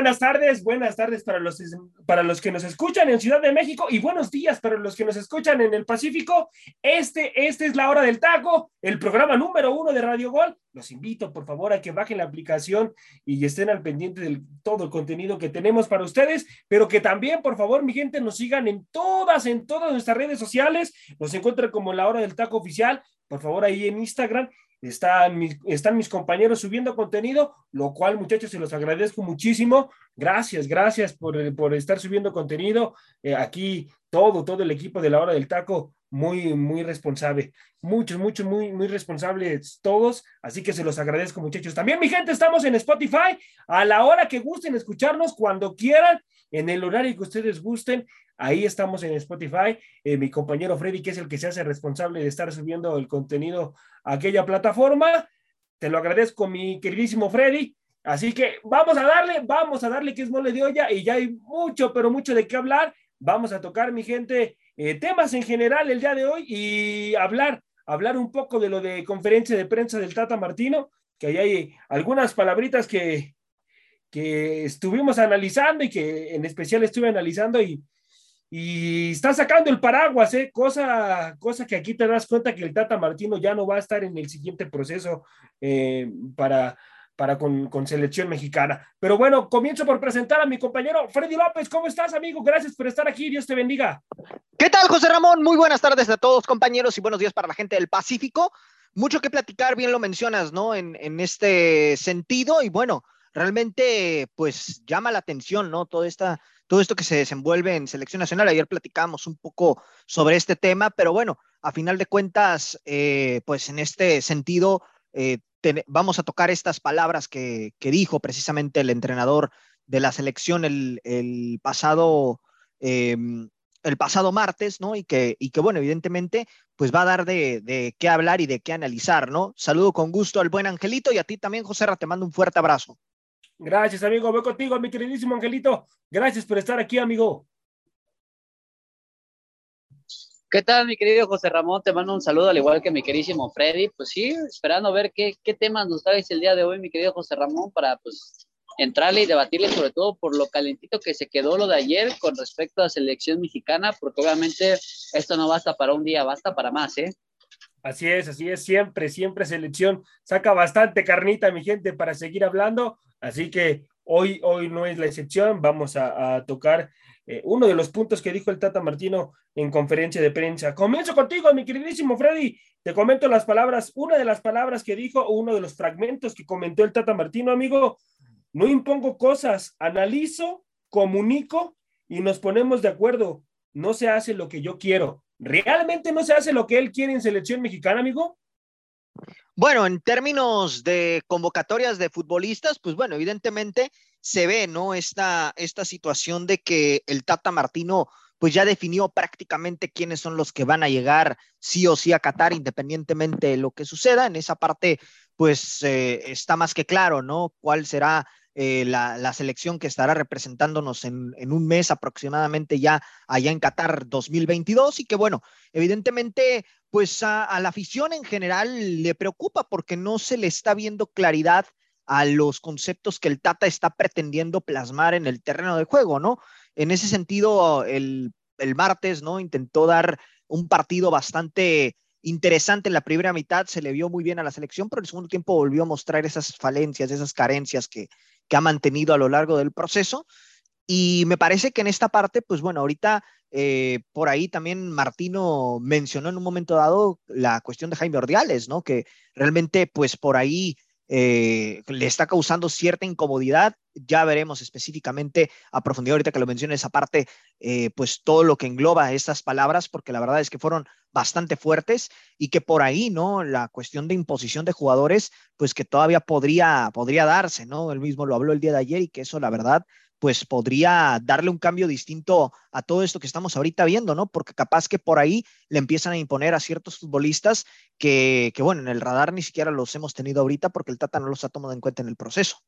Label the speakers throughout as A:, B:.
A: Buenas tardes, buenas tardes para los, para los que nos escuchan en Ciudad de México y buenos días para los que nos escuchan en el Pacífico. Este, este es la hora del taco, el programa número uno de Radio Gol. Los invito, por favor, a que bajen la aplicación y estén al pendiente de todo el contenido que tenemos para ustedes, pero que también, por favor, mi gente, nos sigan en todas, en todas nuestras redes sociales. Nos encuentran como la hora del taco oficial, por favor, ahí en Instagram están mis, están mis compañeros subiendo contenido, lo cual muchachos se los agradezco muchísimo. Gracias, gracias por, por estar subiendo contenido. Eh, aquí todo, todo el equipo de la hora del taco, muy, muy responsable. Muchos, muchos, muy, muy responsables todos. Así que se los agradezco muchachos. También mi gente, estamos en Spotify a la hora que gusten escucharnos, cuando quieran, en el horario que ustedes gusten. Ahí estamos en Spotify. Eh, mi compañero Freddy, que es el que se hace responsable de estar subiendo el contenido a aquella plataforma. Te lo agradezco, mi queridísimo Freddy. Así que vamos a darle, vamos a darle que es mole de olla y ya hay mucho, pero mucho de qué hablar. Vamos a tocar, mi gente, eh, temas en general el día de hoy y hablar, hablar un poco de lo de conferencia de prensa del Tata Martino, que ahí hay algunas palabritas que, que estuvimos analizando y que en especial estuve analizando y y está sacando el paraguas, ¿eh? cosa, cosa que aquí te das cuenta que el Tata Martino ya no va a estar en el siguiente proceso eh, para, para con, con, selección mexicana. Pero bueno, comienzo por presentar a mi compañero Freddy López. ¿Cómo estás, amigo? Gracias por estar aquí. Dios te bendiga.
B: ¿Qué tal, José Ramón? Muy buenas tardes a todos, compañeros, y buenos días para la gente del Pacífico. Mucho que platicar, bien lo mencionas, ¿no? En, en este sentido, y bueno, realmente, pues llama la atención, ¿no? Toda esta todo esto que se desenvuelve en selección nacional. Ayer platicamos un poco sobre este tema, pero bueno, a final de cuentas, eh, pues en este sentido, eh, vamos a tocar estas palabras que, dijo precisamente el entrenador de la selección el, pasado... Em, el pasado martes, ¿no? Y que, y que, bueno, evidentemente, pues va a dar de, de, qué hablar y de qué analizar, ¿no? Saludo con gusto al buen Angelito y a ti también, José Ra, te mando un fuerte abrazo.
A: Gracias, amigo. Voy contigo, mi queridísimo Angelito. Gracias por estar aquí, amigo.
C: ¿Qué tal, mi querido José Ramón? Te mando un saludo, al igual que mi queridísimo Freddy. Pues sí, esperando ver qué, qué temas nos traes el día de hoy, mi querido José Ramón, para pues entrarle y debatirle sobre todo por lo calentito que se quedó lo de ayer con respecto a la selección mexicana, porque obviamente esto no basta para un día, basta para más, ¿eh?
A: Así es, así es, siempre, siempre selección saca bastante carnita, mi gente, para seguir hablando. Así que hoy, hoy no es la excepción. Vamos a, tocar eh, uno de los puntos que dijo el Tata Martino en conferencia de prensa. Comienzo contigo, mi queridísimo Freddy. Te comento las palabras, una de las palabras que dijo, uno de los fragmentos que comentó el Tata Martino, amigo. No impongo cosas, analizo, comunico y nos ponemos de acuerdo. No se hace lo que yo quiero ¿Realmente no se hace lo que él quiere en selección mexicana, amigo?
B: Bueno, en términos de convocatorias de futbolistas, pues bueno, evidentemente se ve, ¿no? Esta, esta situación de que el Tata Martino pues ya definió prácticamente quiénes son los que van a llegar sí o sí a Qatar, independientemente de lo que suceda. En esa parte, pues eh, está más que claro, ¿no? ¿Cuál será eh, la, selección que estará representándonos en, un mes aproximadamente ya allá en Qatar 2022 y que bueno, evidentemente pues a, la afición en general le preocupa porque no se le está viendo claridad a los conceptos que el Tata está pretendiendo plasmar en el terreno de juego, ¿no? En ese sentido, el, el martes, ¿no? Intentó dar un partido bastante interesante en la primera mitad, se le vio muy bien a la selección, pero el segundo tiempo volvió a mostrar esas falencias, esas carencias que, que ha mantenido a lo largo del proceso. Y me parece que en esta parte, pues bueno, ahorita eh, por ahí también Martino mencionó en un momento dado la cuestión de Jaime Ordiales, ¿no? Que realmente, pues por ahí eh, le está causando cierta incomodidad. Ya veremos específicamente a profundidad ahorita que lo mencioné esa parte, eh, pues todo lo que engloba estas palabras, porque la verdad es que fueron bastante fuertes y que por ahí, ¿no? La cuestión de imposición de jugadores, pues que todavía podría, podría darse, ¿no? Él mismo lo habló el día de ayer y que eso, la verdad, pues podría darle un cambio distinto a todo esto que estamos ahorita viendo, ¿no? Porque capaz que por ahí le empiezan a imponer a ciertos futbolistas que, que, bueno, en el radar ni siquiera los hemos tenido ahorita porque el Tata no los ha tomado en cuenta en el proceso.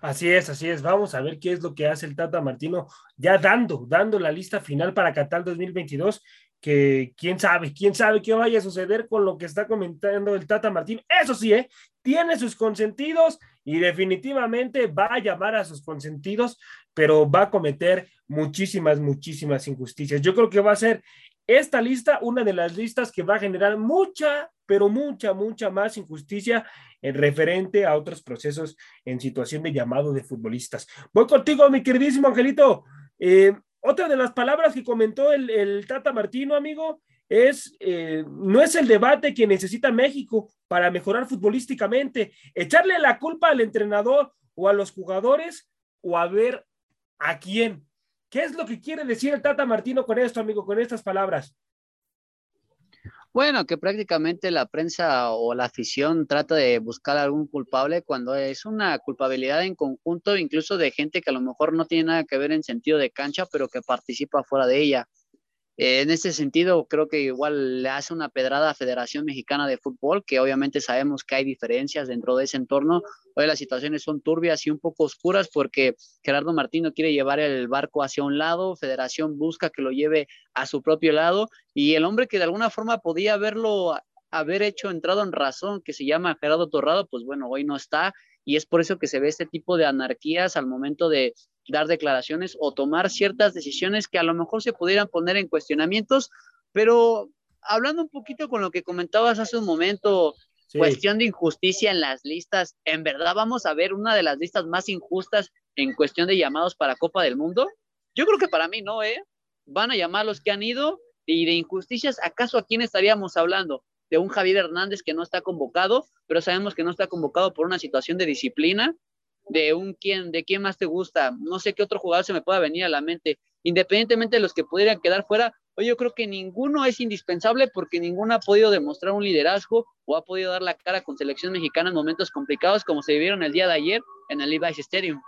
A: Así es, así es. Vamos a ver qué es lo que hace el Tata Martino, ya dando, dando la lista final para Qatar 2022 que quién sabe, quién sabe qué vaya a suceder con lo que está comentando el Tata Martín. Eso sí, ¿eh? tiene sus consentidos y definitivamente va a llamar a sus consentidos, pero va a cometer muchísimas, muchísimas injusticias. Yo creo que va a ser esta lista una de las listas que va a generar mucha, pero mucha, mucha más injusticia en referente a otros procesos en situación de llamado de futbolistas. Voy contigo, mi queridísimo Angelito. Eh, otra de las palabras que comentó el, Tata Martino, amigo, es, eh, no es el debate que necesita México para mejorar futbolísticamente, echarle la culpa al entrenador o a los jugadores o a ver a quién. ¿Qué es lo que quiere decir el Tata Martino con esto, amigo, con estas palabras?
C: Bueno, que prácticamente la prensa o la afición trata de buscar algún culpable cuando es una culpabilidad en conjunto, incluso de gente que a lo mejor no tiene nada que ver en sentido de cancha, pero que participa fuera de ella. Eh, en ese sentido, creo que igual le hace una pedrada a Federación Mexicana de Fútbol, que obviamente sabemos que hay diferencias dentro de ese entorno. Hoy las situaciones son turbias y un poco oscuras porque Gerardo Martino quiere llevar el barco hacia un lado, Federación busca que lo lleve a su propio lado y el hombre que de alguna forma podía haberlo haber hecho entrado en razón, que se llama Gerardo Torrado, pues bueno, hoy no está y es por eso que se ve este tipo de anarquías al momento de dar declaraciones o tomar ciertas decisiones que a lo mejor se pudieran poner en cuestionamientos, pero hablando un poquito con lo que comentabas hace un momento, cuestión de injusticia en las listas, ¿en verdad vamos a ver una de las listas más injustas en cuestión de llamados para Copa del Mundo? Yo creo que para mí no, ¿eh? Van a llamar los que han ido y de injusticias, ¿acaso a quién estaríamos hablando? De un Javier Hernández que no está convocado, pero sabemos que no está convocado por una situación de disciplina, de un quién, de quién más te gusta, no sé qué otro jugador se me pueda venir a la mente, independientemente de los que pudieran quedar fuera, hoy yo creo que ninguno es indispensable porque ninguno ha podido demostrar un liderazgo o ha podido dar la cara con selección mexicana en momentos complicados como se vivieron el día de ayer en el Levi's Stadium.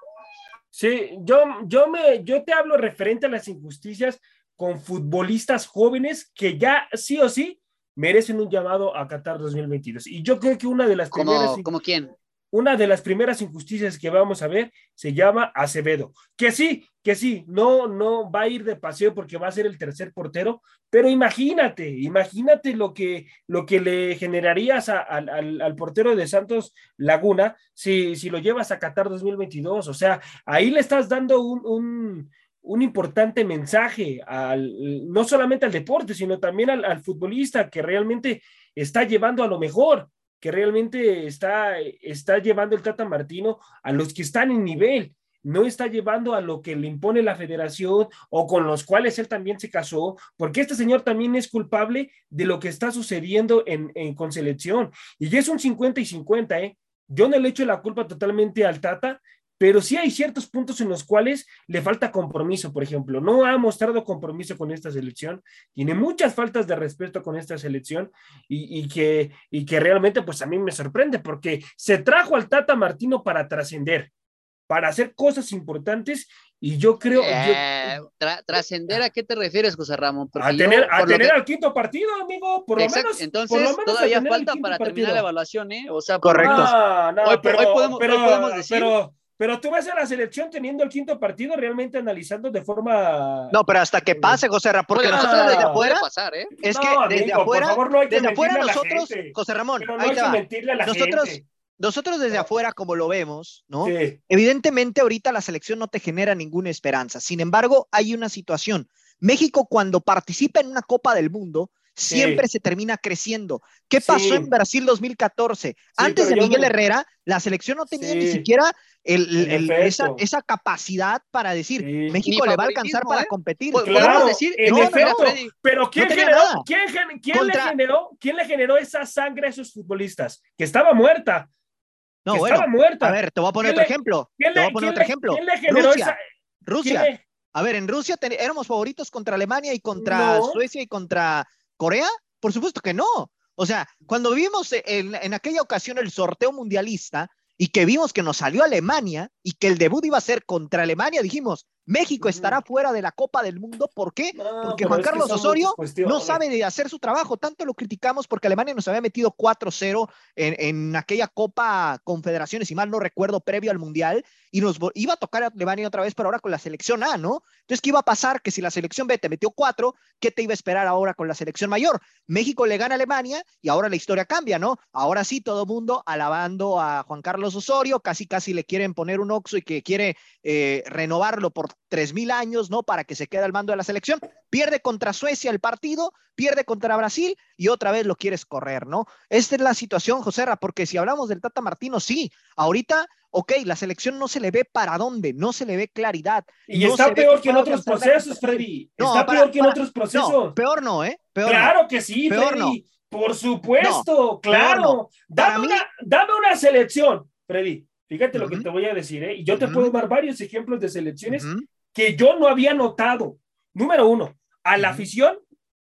A: Sí, yo, yo, me, yo te hablo referente a las injusticias con futbolistas jóvenes que ya sí o sí merecen un llamado a Qatar 2022. Y yo creo que una de las
C: primeras... ¿Como quién?
A: una de las primeras injusticias que vamos a ver se llama Acevedo. Que sí, que sí, no, no va a ir de paseo porque va a ser el tercer portero, pero imagínate, imagínate lo que, lo que le generarías al, portero de Santos Laguna si, si lo llevas a Qatar 2022. O sea, ahí le estás dando un, un, importante mensaje al, no solamente al deporte, sino también al, futbolista que realmente está llevando a lo mejor que realmente está, está llevando el Tata Martino a los que están en nivel, no está llevando a lo que le impone la federación o con los cuales él también se casó, porque este señor también es culpable de lo que está sucediendo en, en con selección. Y es un 50 y 50, ¿eh? Yo no le echo la culpa totalmente al Tata, pero sí hay ciertos puntos en los cuales le falta compromiso, por ejemplo, no ha mostrado compromiso con esta selección, tiene muchas faltas de respeto con esta selección y, que, y que realmente pues a mí me sorprende porque se trajo al Tata Martino para trascender, para hacer cosas importantes y yo creo...
C: Eh, ¿Trascender a qué te refieres, José Ramón?
A: a tener, a tener al quinto partido, amigo, por lo menos.
C: Entonces, todavía falta para terminar la evaluación, ¿eh? O sea,
B: correcto.
A: hoy, podemos, podemos decir... Pero tú ves a la selección teniendo el quinto partido realmente analizando de forma.
B: No, pero hasta que pase, José Ramón, porque nosotros desde afuera.
C: Pasar, ¿eh?
B: Es que desde afuera. no desde afuera nosotros, José Ramón, ahí te va. nosotros, nosotros desde afuera, como lo vemos, ¿no? Evidentemente, ahorita la selección no te genera ninguna esperanza. Sin embargo, hay una situación. México, cuando participa en una Copa del Mundo, siempre se termina creciendo. ¿Qué pasó en Brasil 2014? Antes de Miguel Herrera, la selección no tenía ni siquiera esa, capacidad para decir, México le va a alcanzar para ¿eh? competir.
A: Claro, decir, en efecto, pero ¿quién, generó, ¿quién, quién le generó, ¿quién le generó esa sangre a esos futbolistas? Que estaba muerta. No, bueno, estaba muerta.
B: A ver, te voy a poner otro ejemplo. Te voy a poner otro ejemplo. Rusia. Rusia. A ver, en Rusia éramos favoritos contra Alemania y contra Suecia y contra Corea. Por supuesto que no. O sea, cuando vimos en, en, aquella ocasión el sorteo mundialista y que vimos que nos salió Alemania y que el debut iba a ser contra Alemania, dijimos, México estará fuera de la Copa del Mundo. ¿Por qué? porque Juan Carlos Osorio no sabe de hacer su trabajo. Tanto lo criticamos porque Alemania nos había metido 4-0 en, en, aquella Copa Confederaciones, si mal no recuerdo, previo al Mundial, y nos iba a tocar a Alemania otra vez, pero ahora con la selección A, ¿no? Entonces, ¿qué iba a pasar? Que si la selección B te metió 4, ¿qué te iba a esperar ahora con la selección mayor? México le gana a Alemania y ahora la historia cambia, ¿no? Ahora sí, todo mundo alabando a Juan Carlos Osorio, casi casi le quieren poner un oxo y que quiere eh, renovarlo por tres mil años, ¿no? Para que se quede al mando de la selección. Pierde contra Suecia el partido, pierde contra Brasil y otra vez lo quieres correr, ¿no? Esta es la situación, José Ra, porque si hablamos del Tata Martino, sí, ahorita, ok, la selección no se le ve para dónde, no se le ve claridad.
A: Y está peor que en otros procesos, Freddy. está peor que en otros procesos.
B: peor no, ¿eh?
A: claro que sí, peor Freddy. Por supuesto, claro. Dame, una, dame una selección, Freddy. Fíjate lo que te voy a decir, ¿eh? Y yo te puedo dar varios ejemplos de selecciones que yo no había notado. Número uno, a la afición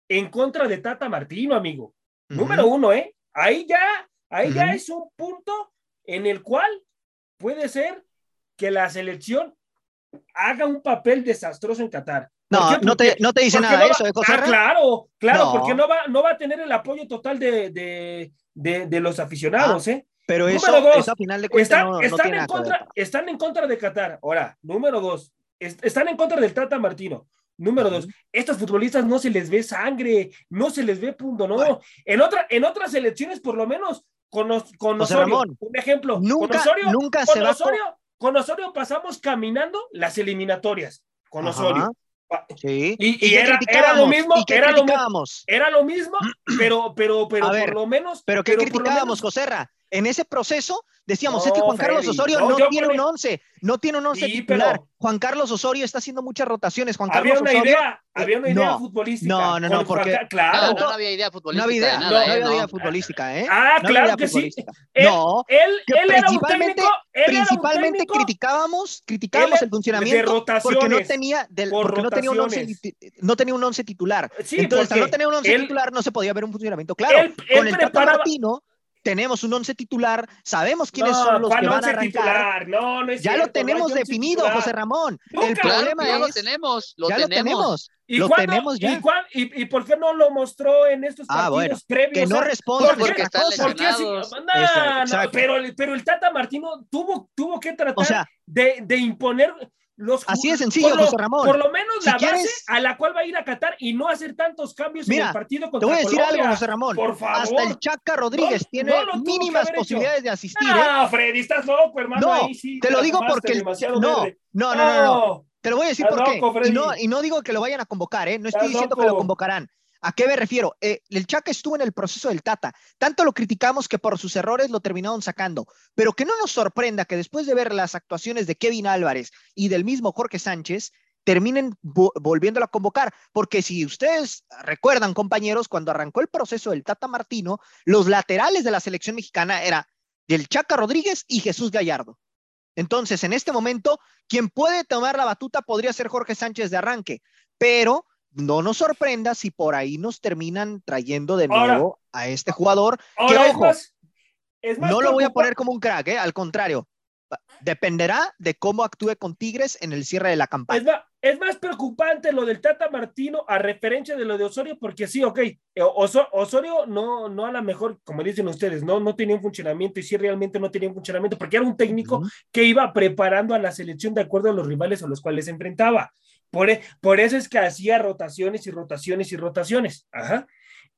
A: en contra de Tata Martino, amigo. Número uno, ¿eh? Ahí ya, ahí ya es un punto en el cual puede ser que la selección haga un papel desastroso en Qatar.
B: No, no te, no te dice nada de eso, ¿eh,
A: ah, claro, claro, porque no va, no va a tener el apoyo total de, de, de, los aficionados, ¿eh?
B: Pero eso, dos, final de cuentas
A: están, están en contra, están en contra de Qatar. Ahora, número dos, están en contra del Tata Martino. Número dos, estos futbolistas no se les ve sangre, no se les ve punto, no. En, otra, en otras elecciones, por lo menos, con, con Osorio, un ejemplo,
B: nunca,
A: con Osorio,
B: nunca
A: con, Osorio, con Osorio pasamos caminando las eliminatorias, con Osorio.
B: Sí.
A: Y, era, lo mismo, era lo, era lo mismo, pero, pero, pero por lo menos.
B: Pero ¿qué criticábamos, Joserra? En ese proceso decíamos, es que Juan Carlos Osorio no, tiene un 11, no tiene un 11 titular. Juan Carlos Osorio está haciendo muchas rotaciones. Juan
A: había
B: Carlos
A: una
B: Osorio,
A: idea, había una idea futbolística.
B: No, no, no, porque
C: claro, no, había idea futbolística.
B: No había idea, no, había idea futbolística, ¿eh?
A: Ah, claro que sí.
B: no,
A: él, él era un técnico,
B: principalmente criticábamos, criticábamos el funcionamiento porque no tenía del, porque no tenía un 11 no tenía un 11 titular. Entonces, al no tener un 11 titular no se podía ver un funcionamiento claro. Con el Tata Martino tenemos un once titular, sabemos quiénes son los que van a arrancar. Titular?
A: No, no es
B: ya lo tenemos definido, José Ramón. el problema
C: ya
B: es,
C: lo tenemos, lo
B: ya
C: tenemos.
B: ¿Y lo tenemos ya.
A: ¿y, ¿Y, por qué no lo mostró en estos ah, partidos previos?
B: Que no responda
C: porque está lesionados.
A: pero, pero el Tata Martino tuvo, tuvo que tratar de, de imponer
B: Así es sencillo, José Ramón.
A: Por lo menos la base a la cual va a ir a Qatar y no hacer tantos cambios en el partido contra
B: Te voy a decir
A: algo,
B: José Ramón.
A: Por favor.
B: Hasta el Chaca Rodríguez tiene mínimas posibilidades de asistir.
A: No, ¿eh? Freddy, estás loco, hermano.
B: No, te lo digo porque. No, no, no, no, no, Te lo voy a decir por qué. Y no, y no digo que lo vayan a convocar, ¿eh? No estoy diciendo que lo convocarán. ¿A qué me refiero? Eh, el Chaca estuvo en el proceso del Tata. Tanto lo criticamos que por sus errores lo terminaron sacando. Pero que no nos sorprenda que después de ver las actuaciones de Kevin Álvarez y del mismo Jorge Sánchez, terminen volviéndolo a convocar. Porque si ustedes recuerdan, compañeros, cuando arrancó el proceso del Tata Martino, los laterales de la selección mexicana era del Chaca Rodríguez y Jesús Gallardo. Entonces, en este momento, quien puede tomar la batuta podría ser Jorge Sánchez de arranque, pero no nos sorprenda si por ahí nos terminan trayendo de nuevo a este jugador. que ojo, no lo voy a poner como un crack, ¿eh? al contrario. Dependerá de cómo actúe con Tigres en el cierre de la campaña.
A: Es más, preocupante lo del Tata Martino a referencia de lo de Osorio, porque sí, ok, eh, Osorio no, no a lo mejor, como dicen ustedes, no, no tenía un funcionamiento y sí realmente no tenía un funcionamiento, porque era un técnico que iba preparando a la selección de acuerdo a los rivales a los cuales se enfrentaba. Por, e, por eso es que hacía rotaciones y rotaciones y rotaciones. Ajá.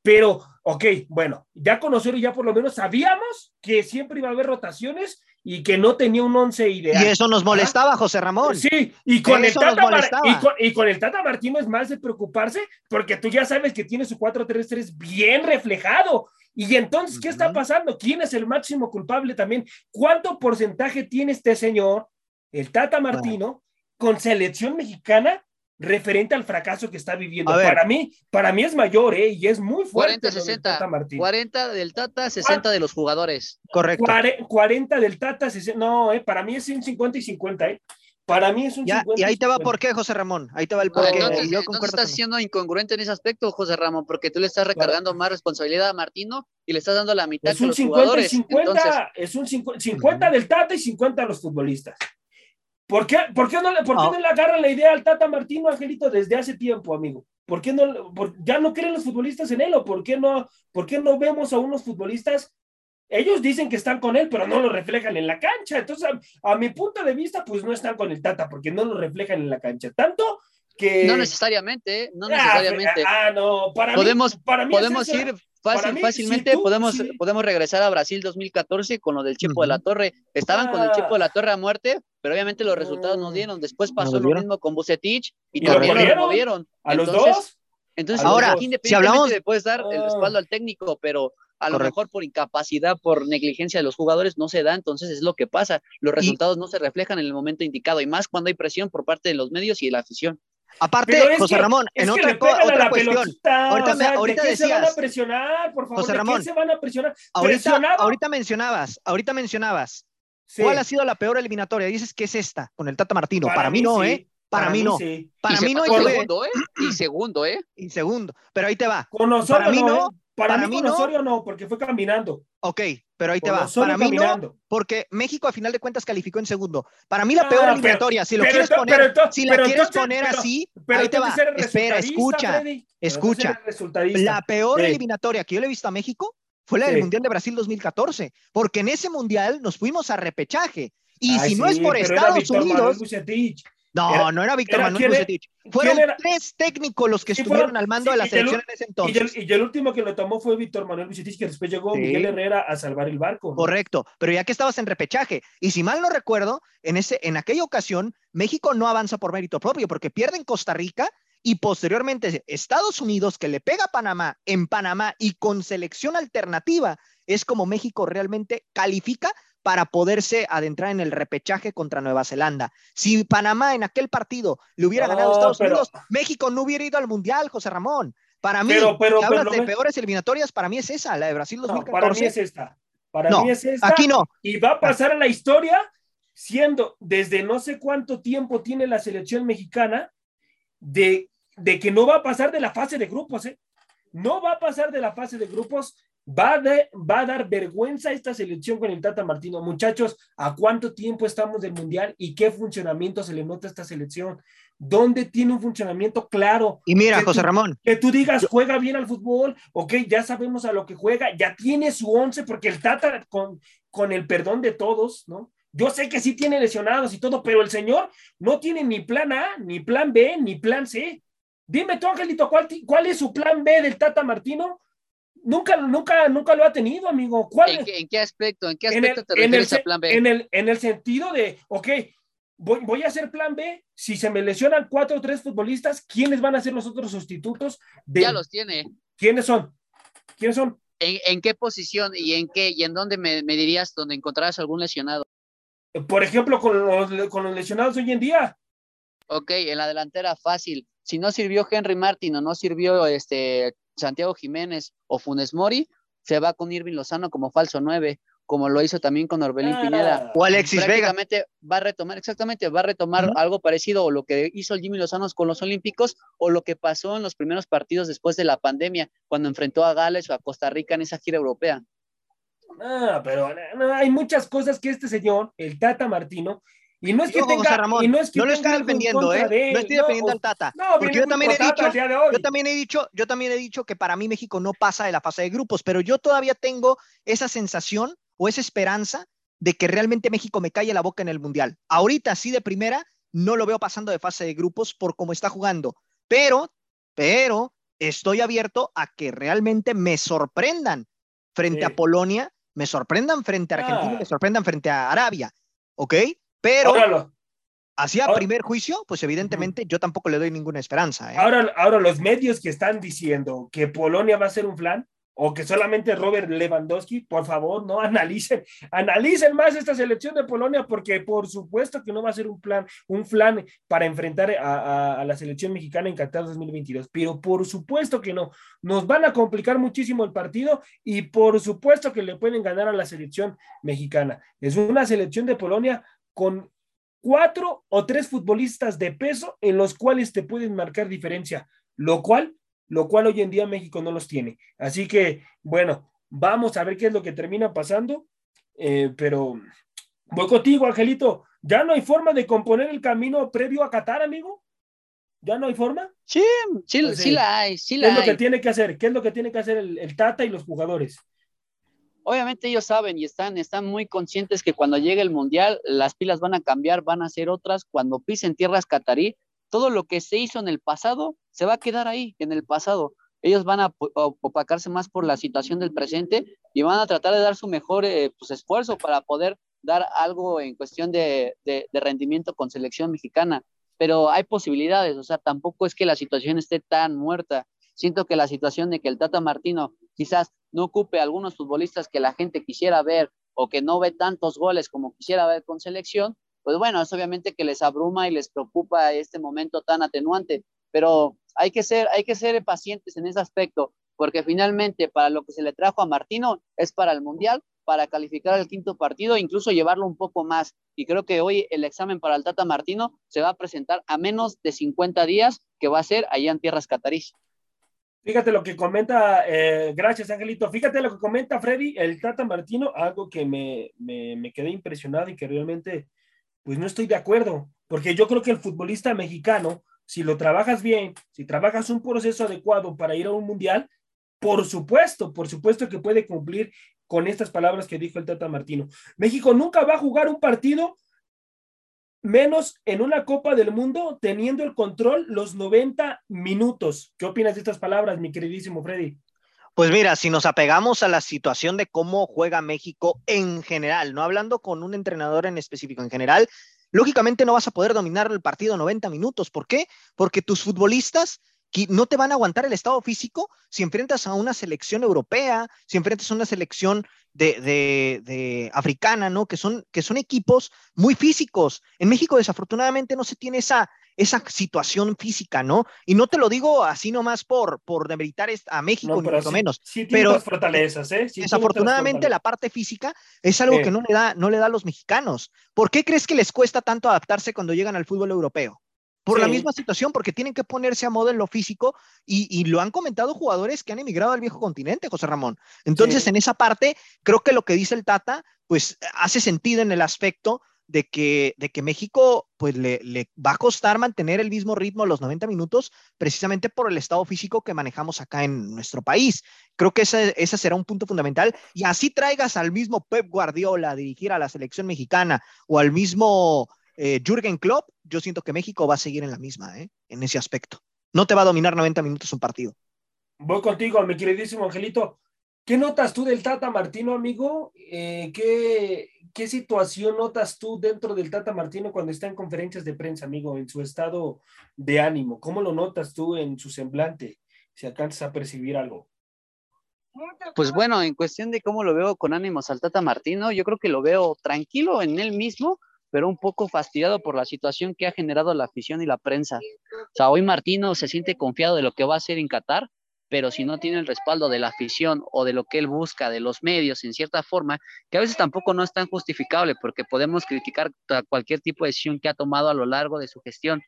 A: Pero, ok, bueno, ya con Osorio ya por lo menos sabíamos que siempre iba a haber rotaciones y que no tenía un once ideal.
B: Y eso nos molestaba, José Ramón.
A: Sí, y con, el Tata y con, el Tata Martino es más de preocuparse porque tú ya sabes que tiene su 4-3-3 bien reflejado. Y entonces, ¿qué está pasando? ¿Quién es el máximo culpable también? ¿Cuánto porcentaje tiene este señor, el Tata Martino, con selección mexicana referente al fracaso que está viviendo. Para mí, para mí es mayor, ¿eh? Y es muy fuerte.
C: 40, 60. 40 del Tata, 60 de los jugadores.
A: Correcto. 40 del Tata, 60. No, ¿eh? Para mí es un 50 y 50, ¿eh? Para mí es un
B: ya, Y ahí te va por qué, José Ramón. Ahí te va el por qué.
C: Entonces, yo estás siendo incongruente en ese aspecto, José Ramón, porque tú le estás recargando más responsabilidad a Martino y le estás dando la mitad
A: es un 50 Y 50, es un 50, del Tata y 50 a los futbolistas. ¿Por qué, por qué, no, por qué no le agarran la idea al Tata Martino, Angelito, desde hace tiempo, amigo? ¿Por qué no, ya no creen los futbolistas en él o por qué no, por qué no vemos a unos futbolistas ellos dicen que están con él, pero no lo reflejan en la cancha. Entonces, a, mi punto de vista, pues no están con el Tata porque no lo reflejan en la cancha. Tanto que...
C: No necesariamente, ¿eh? no ah, necesariamente.
A: Ah, no, para
C: podemos,
A: mí, para
C: podemos ir fácilmente, podemos, podemos regresar a Brasil 2014 con lo del Chepo de la Torre. Estaban con el Chepo de la Torre a muerte, pero obviamente los resultados no dieron. Después pasó lo mismo con Bucetich y, también lo removieron.
A: ¿A los dos?
C: Entonces, ahora, independientemente si hablamos, le puedes dar el respaldo al técnico, pero a lo mejor por incapacidad, por negligencia de los jugadores no se da, entonces es lo que pasa. Los resultados no se reflejan en el momento indicado y más cuando hay presión por parte de los medios y de la afición.
B: Aparte, José Ramón, en otra, otra cuestión.
A: ahorita, ahorita ¿de qué se van a presionar, por favor? José Ramón, ¿de qué se van a presionar?
B: Ahorita, mencionabas, ahorita mencionabas. ¿Cuál ha sido la peor eliminatoria? Dices que es esta, con el Tata Martino. Para, mí, no, ¿eh? Para, mí, no. Para mí no.
C: Y segundo, ¿eh? Y segundo, ¿eh?
B: Y segundo. Pero ahí te va.
A: Con nosotros, para mí no. ¿eh? Para, mí, con Osorio no, porque fue caminando.
B: Ok, pero ahí te va. Para mí no, porque México a final de cuentas calificó en segundo. Para mí la ah, peor eliminatoria, si lo quieres poner, si la quieres poner así, ahí te va. Espera, escucha, escucha. La peor eliminatoria que yo le he visto a México fue la del Mundial de Brasil 2014, porque en ese Mundial nos fuimos a repechaje. Y si no es por Estados Unidos, no, no era Víctor Manuel Bucetich. Fueron tres técnicos los que estuvieron al mando de la selección en ese entonces.
A: Y el, último que lo tomó fue Víctor Manuel Bucetich, que después llegó Miguel Herrera a salvar el barco.
B: Correcto, pero ya que estabas en repechaje, y si mal no recuerdo, en, ese, en aquella ocasión, México no avanza por mérito propio, porque pierde en Costa Rica y posteriormente Estados Unidos, que le pega a Panamá en Panamá y con selección alternativa, es como México realmente califica para poderse adentrar en el repechaje contra Nueva Zelanda. Si Panamá en aquel partido le hubiera ganado a Estados Unidos, México no hubiera ido al Mundial, José Ramón. Para mí, si hablas de peores eliminatorias, para mí es esa, la de Brasil 2014.
A: para mí es esta. Para mí es esta.
B: Aquí no.
A: Y va a pasar a la historia siendo desde no sé cuánto tiempo tiene la selección mexicana de, de que no va a pasar de la fase de grupos, ¿eh? No va a pasar de la fase de grupos Va a, va a dar vergüenza esta selección con el Tata Martino. Muchachos, ¿a cuánto tiempo estamos del Mundial y qué funcionamiento se le nota a esta selección? ¿Dónde tiene un funcionamiento claro?
B: Y mira, José Ramón.
A: Que tú digas, juega bien al fútbol, ok, ya sabemos a lo que juega, ya tiene su once, porque el Tata, con, con el perdón de todos, ¿no? Yo sé que sí tiene lesionados y todo, pero el señor no tiene ni plan A, ni plan B, ni plan C. Dime tú, Angelito, ¿cuál, cuál es su plan B del Tata Martino? Nunca, nunca, nunca lo ha tenido, amigo. ¿Cuál
C: ¿En, qué, aspecto? ¿En qué aspecto te refieres a plan B?
A: En el, en el sentido de, ok, voy, voy, a hacer plan B. Si se me lesionan cuatro o tres futbolistas, ¿quiénes van a ser los otros sustitutos?
C: ya los tiene.
A: ¿Quiénes son? ¿Quiénes son?
C: ¿En, qué posición y en qué y en dónde me, me dirías donde encontrarás algún lesionado?
A: Por ejemplo, con los, con los lesionados hoy en día.
C: Ok, en la delantera fácil. Si no sirvió Henry Martin o no sirvió este Santiago Jiménez o Funes Mori, se va con Irving Lozano como falso 9, como lo hizo también con Orbelín ah. Pineda.
B: O Alexis Vega.
C: Va a retomar, exactamente, va a retomar algo parecido o lo que hizo el Jimmy Lozano con los Olímpicos o lo que pasó en los primeros partidos después de la pandemia, cuando enfrentó a Gales o a Costa Rica en esa gira europea.
A: Ah, pero hay muchas cosas que este señor, el Tata Martino, y no es que tenga,
B: Ramón,
A: y no es que
B: no lo estoy defendiendo, ¿eh? no estoy defendiendo al Tata. No, porque yo también, he dicho, yo también he dicho, yo también he dicho que para mí México no pasa de la fase de grupos, pero yo todavía tengo esa sensación o esa esperanza de que realmente México me calle la boca en el Mundial. Ahorita sí de primera no lo veo pasando de fase de grupos por cómo está jugando, pero, pero estoy abierto a que realmente me sorprendan frente a Polonia, me sorprendan frente a Argentina, ah. me sorprendan frente a Arabia, ¿ok? Pero hacia primer juicio, pues evidentemente yo tampoco le doy ninguna esperanza. ¿eh?
A: Ahora, ahora los medios que están diciendo que Polonia va a ser un flan, o que solamente Robert Lewandowski, por favor, no analicen, analicen más esta selección de Polonia, porque por supuesto que no va a ser un plan, un plan para enfrentar a, la selección mexicana en Qatar 2022, pero por supuesto que no, nos van a complicar muchísimo el partido y por supuesto que le pueden ganar a la selección mexicana. Es una selección de Polonia con cuatro o tres futbolistas de peso en los cuales te pueden marcar diferencia, lo cual lo cual hoy en día México no los tiene. Así que, bueno, vamos a ver qué es lo que termina pasando, eh, pero voy contigo, Angelito. ¿Ya no hay forma de componer el camino previo a Qatar, amigo? ¿Ya no hay forma?
C: Sí, sí, sí la hay, sí la
A: ¿Qué es lo que tiene que hacer? ¿Qué es lo que tiene que hacer el, Tata y los jugadores?
C: Obviamente ellos saben y están, están muy conscientes que cuando llegue el Mundial las pilas van a cambiar, van a ser otras. Cuando pisen tierras catarí, todo lo que se hizo en el pasado se va a quedar ahí, en el pasado. Ellos van a opacarse más por la situación del presente y van a tratar de dar su mejor eh, pues, esfuerzo para poder dar algo en cuestión de, de, rendimiento con selección mexicana. Pero hay posibilidades, o sea, tampoco es que la situación esté tan muerta. Siento que la situación de que el Tata Martino quizás no ocupe algunos futbolistas que la gente quisiera ver o que no ve tantos goles como quisiera ver con selección, pues bueno, es obviamente que les abruma y les preocupa este momento tan atenuante, pero hay que ser, hay que ser pacientes en ese aspecto, porque finalmente para lo que se le trajo a Martino es para el Mundial, para calificar el quinto partido, incluso llevarlo un poco más. Y creo que hoy el examen para el Tata Martino se va a presentar a menos de 50 días, que va a ser allá en tierras catarís.
A: Fíjate lo que comenta, eh, gracias Angelito, fíjate lo que comenta Freddy, el Tata Martino, algo que me, me, me quedé impresionado y que realmente pues no estoy de acuerdo, porque yo creo que el futbolista mexicano, si lo trabajas bien, si trabajas un proceso adecuado para ir a un mundial, por supuesto, por supuesto que puede cumplir con estas palabras que dijo el Tata Martino. México nunca va a jugar un partido menos en una Copa del Mundo teniendo el control los 90 minutos. ¿Qué opinas de estas palabras, mi queridísimo Freddy?
B: Pues mira, si nos apegamos a la situación de cómo juega México en general, no hablando con un entrenador en específico, en general, lógicamente no vas a poder dominar el partido 90 minutos. ¿Por qué? Porque tus futbolistas no te van a aguantar el estado físico si enfrentas a una selección europea, si enfrentas a una selección de, africana, ¿no? Que son, que son equipos muy físicos. En México, desafortunadamente, no se tiene esa, esa situación física, ¿no? Y no te lo digo así nomás por, por demeritar a México, ni mucho menos. pero
A: fortalezas, ¿eh?
B: desafortunadamente la parte física es algo que no le, da, no le da a los mexicanos. ¿Por qué crees que les cuesta tanto adaptarse cuando llegan al fútbol europeo? Por la misma situación, porque tienen que ponerse a modo en lo físico y, lo han comentado jugadores que han emigrado al viejo continente, José Ramón. Entonces, en esa parte, creo que lo que dice el Tata, pues hace sentido en el aspecto de que, de que México pues le, le, va a costar mantener el mismo ritmo a los 90 minutos precisamente por el estado físico que manejamos acá en nuestro país. Creo que ese, ese será un punto fundamental y así traigas al mismo Pep Guardiola a dirigir a la selección mexicana o al mismo eh, Jürgen Klopp, yo siento que México va a seguir en la misma, ¿eh? en ese aspecto. No te va a dominar 90 minutos un partido.
A: Voy contigo, mi queridísimo Angelito. ¿Qué notas tú del Tata Martino, amigo? Eh, ¿qué, ¿Qué situación notas tú dentro del Tata Martino cuando está en conferencias de prensa, amigo, en su estado de ánimo? ¿Cómo lo notas tú en su semblante? Si alcanzas a percibir algo.
C: Pues bueno, en cuestión de cómo lo veo con ánimos al Tata Martino, yo creo que lo veo tranquilo en él mismo, pero un poco fastidiado por la situación que ha generado la afición y la prensa. O sea, hoy Martino se siente confiado de lo que va a hacer en Qatar, pero si no tiene el respaldo de la afición o de lo que él busca, de los medios, en cierta forma, que a veces tampoco no es tan justificable, porque podemos criticar cualquier tipo de decisión que ha tomado a lo largo de su gestión,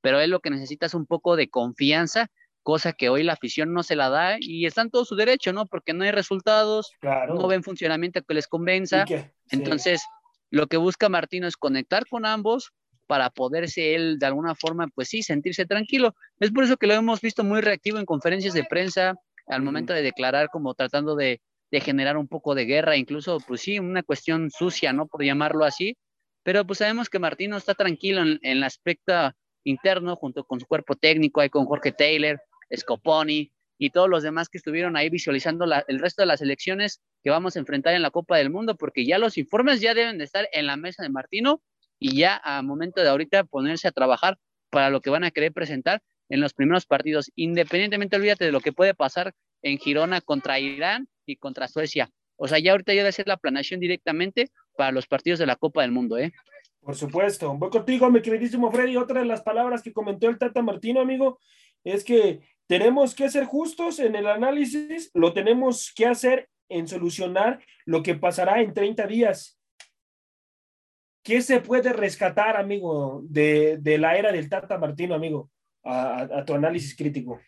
C: pero él lo que necesita es un poco de confianza, cosa que hoy la afición no se la da y está en todo su derecho, ¿no? Porque no hay resultados, no ven funcionamiento que les convenza. Entonces, lo que busca Martino es conectar con ambos para poderse él de alguna forma, pues sí, sentirse tranquilo. Es por eso que lo hemos visto muy reactivo en conferencias de prensa al momento de declarar como tratando de, generar un poco de guerra, incluso, pues sí, una cuestión sucia, ¿no? Por llamarlo así. Pero pues sabemos que Martino está tranquilo en, el aspecto interno, junto con su cuerpo técnico, ahí con Jorge Taylor, Scoponi, y todos los demás que estuvieron ahí visualizando el resto de las elecciones que vamos a enfrentar en la Copa del Mundo, porque ya los informes ya deben de estar en la mesa de Martino y ya a momento de ahorita ponerse a trabajar para lo que van a querer presentar en los primeros partidos. Independientemente, olvídate de lo que puede pasar en Girona contra Irán y contra Suecia. O sea, ya ahorita ya debe ser la planeación directamente para los partidos de la Copa del Mundo, ¿eh?
A: Por supuesto. Voy contigo, mi queridísimo Freddy. Otra de las palabras que comentó el Tata Martino, amigo, es que tenemos que ser justos en el análisis, lo tenemos que hacer en solucionar lo que pasará en 30 días. ¿Qué se puede rescatar, amigo, de, la era del Tata Martino, amigo, a, tu análisis crítico?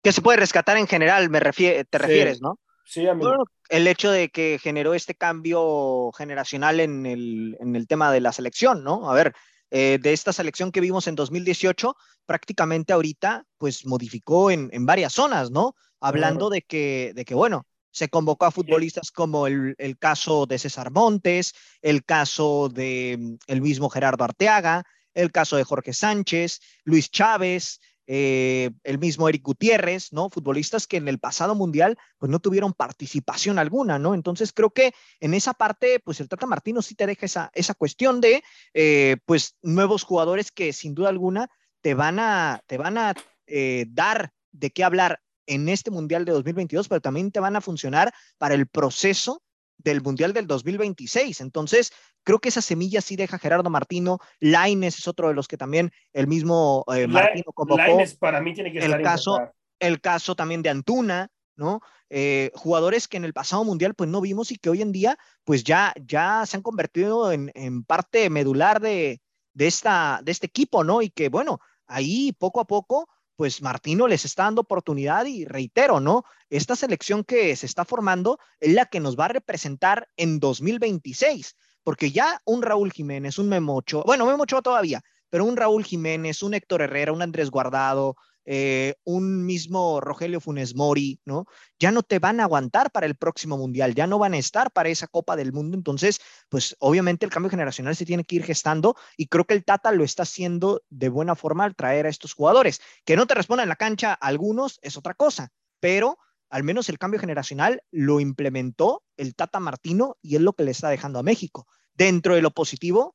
B: ¿Qué se puede rescatar en general, me te refieres, ¿no?
A: Sí, amigo.
B: el hecho de que generó este cambio generacional en el, en el tema de la selección, ¿no? A ver, eh, de esta selección que vimos en 2018, prácticamente ahorita, pues modificó en, en varias zonas, ¿no? Hablando de, que, de que, bueno, se convocó a futbolistas como el, el, caso de César Montes, el caso de mm, el mismo Gerardo Arteaga, el caso de Jorge Sánchez, Luis Chávez, eh, el mismo Eric Gutiérrez, ¿no? Futbolistas que en el pasado mundial pues no tuvieron participación alguna, ¿no? Entonces creo que en esa parte pues el Tata Martino sí te deja esa, esa cuestión de eh, pues nuevos jugadores que sin duda alguna te van a, te van a eh, dar de qué hablar en este Mundial de 2022, pero también te van a funcionar para el proceso del Mundial del 2026. Entonces, creo que esa semilla sí deja Gerardo Martino. Laines es otro de los que también el mismo eh, Martino convocó.
A: Laines para mí tiene que
B: el caso, el caso también de Antuna, ¿no? Eh, jugadores que en el pasado mundial pues no vimos y que hoy en día pues ya, ya se han convertido en, en parte medular de, de, esta, de este equipo, ¿no? Y que bueno, ahí poco a poco pues Martino les está dando oportunidad y reitero, ¿no? Esta selección que se está formando es la que nos va a representar en 2026, porque ya un Raúl Jiménez, un Memocho, bueno, Memocho todavía, pero un Raúl Jiménez, un Héctor Herrera, un Andrés Guardado, eh, un mismo Rogelio Funes Mori, ¿no? Ya no te van a aguantar para el próximo mundial, ya no van a estar para esa Copa del Mundo. Entonces, pues obviamente el cambio generacional se tiene que ir gestando y creo que el Tata lo está haciendo de buena forma al traer a estos jugadores. Que no te respondan en la cancha algunos es otra cosa, pero al menos el cambio generacional lo implementó el Tata Martino y es lo que le está dejando a México. Dentro de lo positivo,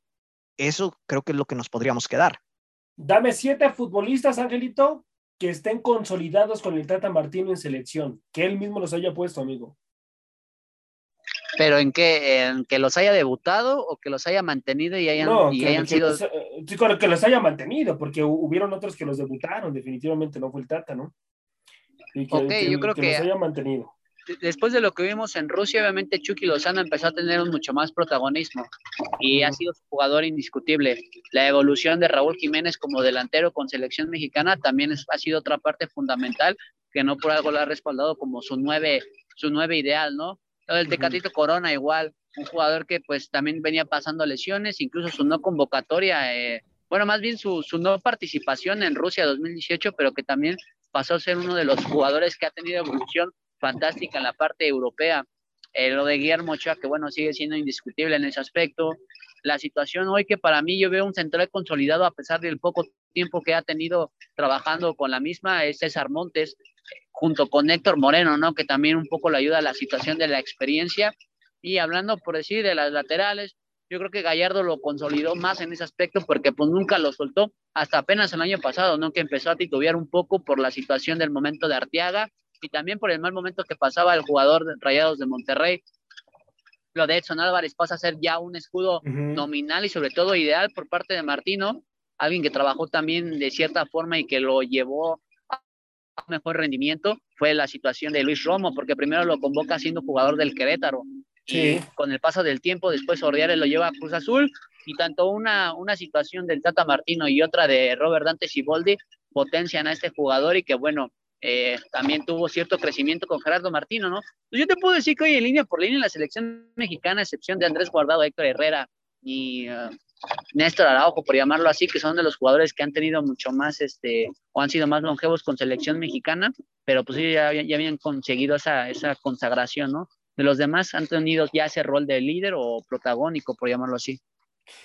B: eso creo que es lo que nos podríamos quedar.
A: Dame siete futbolistas, Angelito, que estén consolidados con el Tata Martino en selección, que él mismo los haya puesto, amigo.
C: Pero en qué, en que los haya debutado o que los haya mantenido y hayan, sido.
A: Los, sí, que los haya mantenido, porque hubieron otros que los debutaron, definitivamente no fue el Tata, ¿no?
C: Y que, yo creo que,
A: los haya mantenido
C: después de lo que vimos en Rusia, obviamente Chucky Lozano empezó a tener un mucho más protagonismo y ha sido jugador indiscutible. La evolución de Raúl Jiménez como delantero con selección mexicana también ha sido otra parte fundamental que no por algo lo ha respaldado como su nueve, su nueve ideal, ¿no? El Tecatito Corona igual, un jugador que pues también venía pasando lesiones, incluso su no convocatoria, eh, bueno, más bien su, su no participación en Rusia 2018, pero que también pasó a ser uno de los jugadores que ha tenido evolución fantástica en la parte europea. Eh, lo de Guillermo Ochoa, que bueno, sigue siendo indiscutible en ese aspecto. La situación hoy que para mí yo veo un central consolidado a pesar del poco tiempo que ha tenido trabajando con la misma es César Montes, junto con Héctor Moreno, ¿no? Que también un poco le ayuda a la situación de la experiencia. Y hablando por decir de las laterales, yo creo que Gallardo lo consolidó más en ese aspecto porque pues nunca lo soltó hasta apenas el año pasado, ¿no? Que empezó a titubear un poco por la situación del momento de Arteaga y también por el mal momento que pasaba el jugador de Rayados de Monterrey. Lo de Edson Álvarez pasa a ser ya un escudo nominal y sobre todo ideal por parte de Martino, alguien que trabajó también de cierta forma y que lo llevó a mejor rendimiento fue la situación de Luis Romo, porque primero lo convoca siendo jugador del Querétaro. Y con el paso del tiempo, después Ordiales lo lleva a Cruz Azul y tanto una, una situación del Tata Martino y otra de Robert Dante Siboldi potencian a este jugador y que bueno, eh, también tuvo cierto crecimiento con Gerardo Martino, ¿no? Pues yo te puedo decir que hoy en línea por línea la selección mexicana, a excepción de Andrés Guardado, Héctor Herrera y uh, Néstor Araujo, por llamarlo así, que son de los jugadores que han tenido mucho más, este, o han sido más longevos con selección mexicana, pero pues ya, ya habían conseguido esa, esa consagración, ¿no? De los demás han tenido ya ese rol de líder o protagónico, por llamarlo así.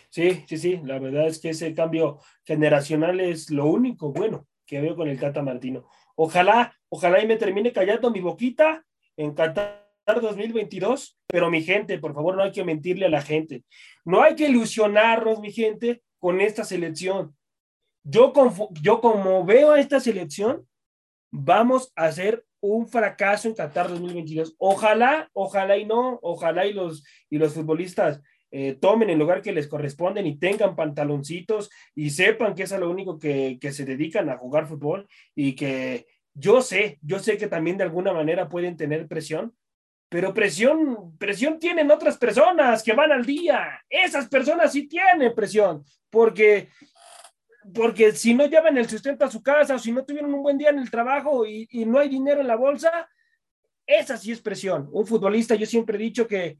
A: Sí, sí, sí, la verdad es que ese cambio generacional es lo único bueno que veo con el Tata Martino. Ojalá, ojalá y me termine callando mi boquita en Qatar 2022, pero mi gente, por favor, no hay que mentirle a la gente. No hay que ilusionarnos, mi gente, con esta selección. Yo, como veo a esta selección, vamos a ser un fracaso en Qatar 2022. Ojalá, ojalá y no, ojalá y los, y los futbolistas eh, tomen el lugar que les corresponden y tengan pantaloncitos y sepan que es a lo único que, que se dedican a jugar fútbol y que yo sé, yo sé que también de alguna manera pueden tener presión, pero presión, presión tienen otras personas que van al día. Esas personas sí tienen presión, porque, porque si no llevan el sustento a su casa o si no tuvieron un buen día en el trabajo y, y no hay dinero en la bolsa, esa sí es presión. Un futbolista, yo siempre he dicho que,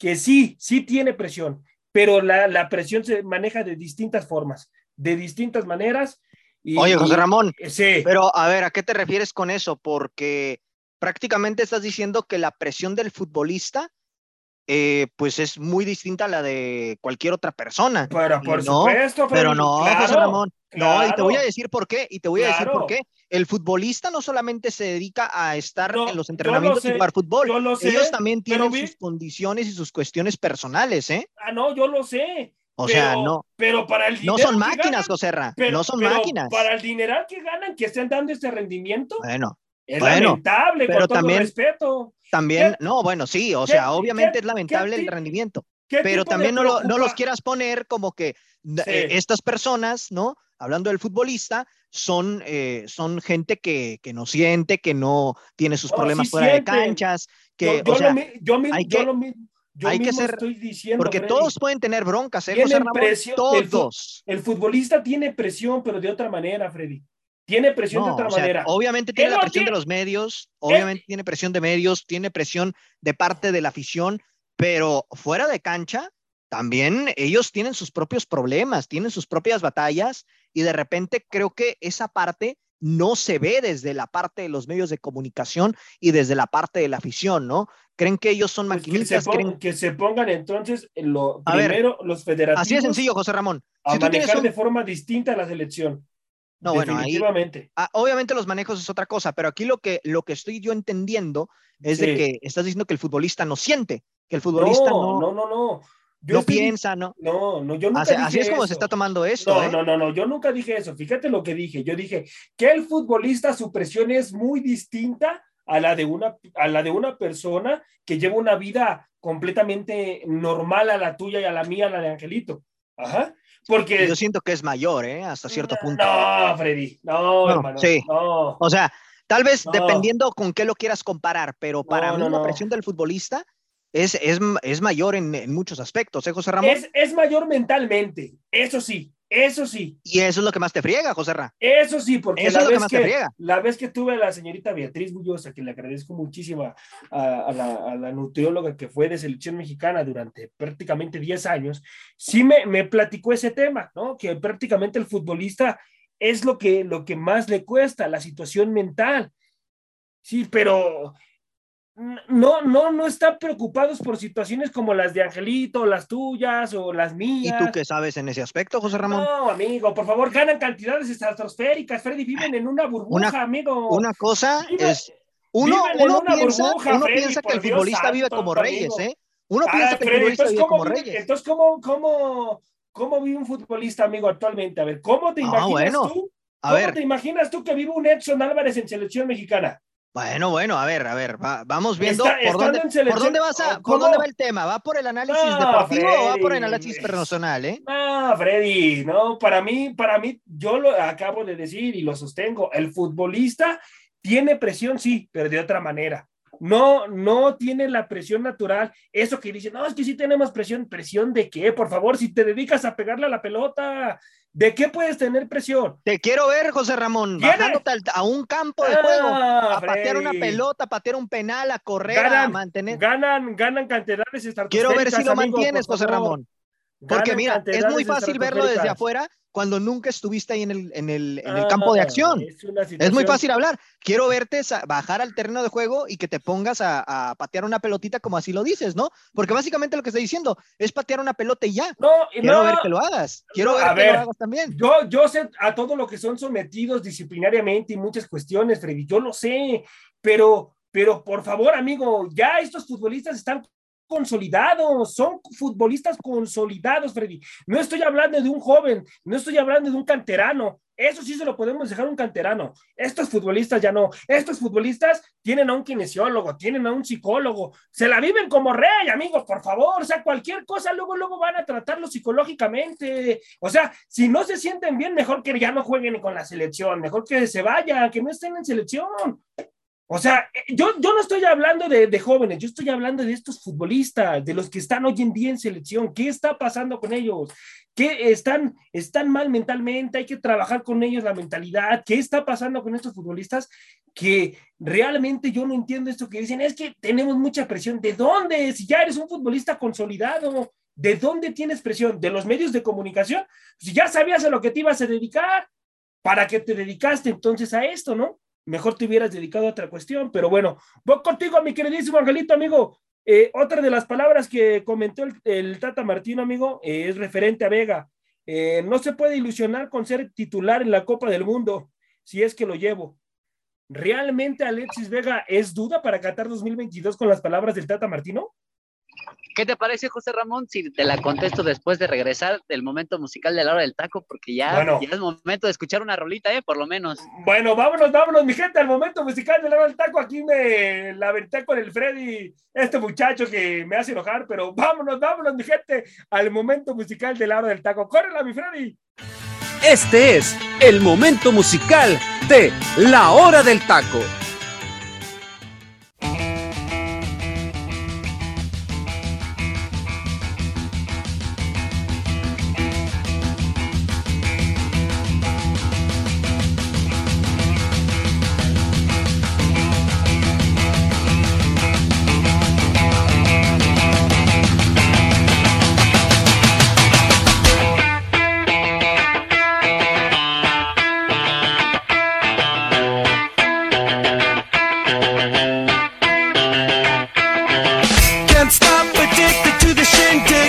A: que sí, sí tiene presión, pero la, la presión se maneja de distintas formas, de distintas maneras.
B: Y, Oye, José Ramón,
A: y, sí.
B: pero a ver, ¿a qué te refieres con eso? Porque prácticamente estás diciendo que la presión del futbolista eh, pues es muy distinta a la de cualquier otra persona.
A: Pero por
B: no,
A: supuesto,
B: pero no,
A: claro,
B: José Ramón.
A: claro,
B: no, y te voy a decir por qué, y te voy a decir por qué. El futbolista no solamente se dedica a estar
A: No,
B: en los
A: yo lo
B: entrenamientos y jugar fútbol.
A: yo lo sé,
B: Ellos también tienen
A: vi-
B: sus condiciones y sus cuestiones personales, ¿eh?
A: Ah, no, yo lo sé.
B: O
A: pero,
B: sea, no,
A: Pero para el
B: no son máquinas,
A: ganan,
B: José Ra,
A: pero-
B: no son máquinas.
A: Para el dineral que ganan, que estén dando este rendimiento,
B: Bueno,
A: es
B: Bueno,
A: lamentable,
B: pero
A: con todo
B: también-
A: respeto.
B: también,
A: ¿Qué-
B: no, bueno, sí, o sea, obviamente
A: qué-
B: es lamentable el rendimiento.
A: ¿Qué
B: pero también no, lo- no los quieras poner como que eh, estas personas, ¿no? Hablando del futbolista, son, eh, son gente que, que no siente, que no tiene sus problemas
A: sí
B: fuera
A: sienten.
B: de canchas, que,
A: Yo, yo
B: o sea,
A: lo, yo mismo,
B: hay
A: yo
B: que-
A: lo mi- yo
B: hay que
A: mismo
B: ser-
A: estoy diciendo,
B: porque
A: Freddy,
B: todos pueden tener broncas, ¿eh, José Ramón?
A: presión, el
B: Todos.
A: el futbolista tiene presión, pero de otra manera, Freddy. Tiene presión de
B: No,
A: otra
B: o sea,
A: manera.
B: obviamente tiene la presión de
A: tiene-
B: los medios, obviamente tiene presión de medios, tiene presión de parte de la afición, pero fuera de cancha, también ellos tienen sus propios problemas, tienen sus propias batallas y de repente creo que esa parte no se ve desde la parte de los medios de comunicación y desde la parte de la afición, ¿no? Creen que ellos son
A: Pues que, se
B: maquinitas,
A: pon-
B: creen...
A: que se pongan entonces en lo
B: A ver,
A: primero los federativos
B: Así de sencillo, José Ramón.
A: a
B: Si tú tienes
A: manejar
B: un-
A: de forma distinta la selección.
B: No, bueno, ahí-. Ah, obviamente los manejos es otra cosa, pero aquí lo que, lo que estoy yo entendiendo es de
A: Sí.
B: que estás diciendo que el futbolista no siente, que el futbolista no,
A: no, no, no, no. Yo
B: no
A: estoy
B: piensa, ¿no?
A: No, no, yo nunca
B: Así,
A: dije
B: así es como se
A: eso.
B: está tomando esto,
A: No,
B: ¿eh?
A: no, no, no, yo nunca dije eso. Fíjate lo que dije. Yo dije que el futbolista, su presión es muy distinta a la de una, a la de una persona que lleva una vida completamente normal a la tuya y a la mía, a la de Angelito. Ajá. Porque.
B: Yo siento que es mayor, ¿eh? Hasta cierto punto.
A: No, Freddy. No,
B: No,
A: hermano.
B: sí.
A: No.
B: O sea, tal vez
A: No.
B: dependiendo con qué lo quieras comparar, pero para mí la presión del futbolista es, es, es mayor en, en muchos aspectos, ¿eh, José Ramón?
A: Es, es mayor mentalmente. Eso sí. Eso sí.
B: Y eso es lo que más te friega, José Ramón.
A: Eso sí, porque
B: Eso
A: la,
B: es lo que
A: vez
B: más te friega.
A: la vez que tuve a la señorita Beatriz Bullosa, que le agradezco muchísimo a, a- a la, a la nutrióloga que fue de selección mexicana durante prácticamente 10 años, sí me, me platicó ese tema, ¿no? Que prácticamente el futbolista es lo que, lo que más le cuesta, la situación mental. Sí, pero no, no, no están preocupados por situaciones como las de Angelito, las tuyas o las
B: ¿Y
A: mías.
B: tú qué sabes en ese aspecto, José Ramón?
A: No, amigo, por favor, ganan cantidades estratosféricas. Freddy, viven en una burbuja,
B: Una-
A: amigo.
B: Una cosa
A: Vive-
B: es. Uno,
A: viven en
B: uno
A: una
B: piensa,
A: burbuja,
B: uno
A: Freddy,
B: piensa que el
A: Dios
B: futbolista vive como
A: amigo.
B: reyes, ¿eh? Uno
A: Ah,
B: piensa que el
A: Freddy,
B: futbolista
A: entonces,
B: vive
A: ¿cómo
B: como
A: vive,
B: reyes.
A: entonces ¿cómo, cómo, ¿cómo vive un futbolista, amigo, actualmente? A ver, ¿cómo te
B: Ah,
A: imaginas
B: bueno.
A: tú?
B: A
A: ¿Cómo
B: ver,
A: te imaginas tú que vive un Edson Álvarez en selección mexicana?
B: Bueno, bueno, a ver, a ver, va- vamos viendo
A: Está-
B: por, dónde, por vas a, por dónde va el tema, ¿va por el análisis
A: No,
B: deportivo o va por el análisis personal, eh?
A: No, Freddy, no, para mí, para mí, yo lo acabo de decir y lo sostengo, el futbolista tiene presión, sí, pero de otra manera. No, no tiene la presión natural. Eso que dicen, no, es que sí tenemos presión. ¿Presión de qué? Por favor, si te dedicas a pegarle a la pelota, ¿de qué puedes tener presión?
B: Te quiero ver, José Ramón, a un campo de juego,
A: Ah,
B: a patear una pelota, a patear un penal, a correr, a mantener.
A: ganan, ganan cantidades.
B: Quiero ver si lo
A: amigo,
B: mantienes, José. Ramón. Porque mira, es muy fácil verlo desde afuera cuando nunca estuviste ahí en el, en el, en el
A: Ah,
B: campo de acción.
A: Es,
B: muy fácil hablar. Quiero verte bajar al terreno de juego y que te pongas a, a patear una pelotita como así lo dices, ¿no? Porque básicamente lo que estoy diciendo es patear una pelota y ya.
A: No,
B: Quiero
A: no,
B: ver que lo hagas. Quiero
A: No,
B: ver que
A: ver.
B: lo hagas también.
A: Yo, yo sé a todo lo que son sometidos disciplinariamente y muchas cuestiones, Freddy, yo lo sé, pero, pero por favor, amigo, ya estos futbolistas están consolidados, son futbolistas consolidados, Freddy. No estoy hablando de un joven, no estoy hablando de un canterano. Eso sí se lo podemos dejar un canterano. Estos futbolistas ya no. Estos futbolistas tienen a un kinesiólogo, tienen a un psicólogo. Se la viven como rey, amigos, por favor. O sea, cualquier cosa luego, luego van a tratarlo psicológicamente. O sea, si no se sienten bien, mejor que ya no jueguen con la selección, mejor que se vayan, que no estén en selección. O sea, eh, yo, yo no estoy hablando de, jóvenes, yo estoy hablando de estos futbolistas, de los que están hoy en día en selección. ¿Qué está pasando con ellos? ¿Qué están, están mal mentalmente? Hay que trabajar con ellos la mentalidad. ¿Qué está pasando con estos futbolistas? Que realmente yo no entiendo esto que dicen, es que tenemos mucha presión. ¿De dónde? Si ya eres un futbolista consolidado, ¿de dónde tienes presión? ¿De los medios de comunicación? Si ya sabías a lo que te ibas a dedicar, ¿para qué te dedicaste entonces a esto, no? Mejor te hubieras dedicado a otra cuestión, pero bueno, voy contigo, mi queridísimo Angelito, amigo. Eh, otra de las palabras que comentó el, Tata Martino, amigo, eh, es referente a Vega. Eh, no se puede ilusionar con ser titular en la Copa del Mundo, si es que lo llevo. ¿Realmente Alexis Vega es duda para Qatar 2022 con las palabras del Tata Martino?
C: ¿Qué te parece, José Ramón? Si te la contesto después de regresar del momento musical de la hora del taco, porque ya, es momento de escuchar una rolita, ¿eh? Por lo menos.
A: Bueno, vámonos, vámonos, mi gente, al momento musical de la hora del taco. Aquí me la aventé con el Freddy, este muchacho que me hace enojar, pero vámonos, vámonos, mi gente, al momento musical de la hora del taco. ¡Córrela, mi Freddy!
D: Este es el momento musical de la hora del taco. Washington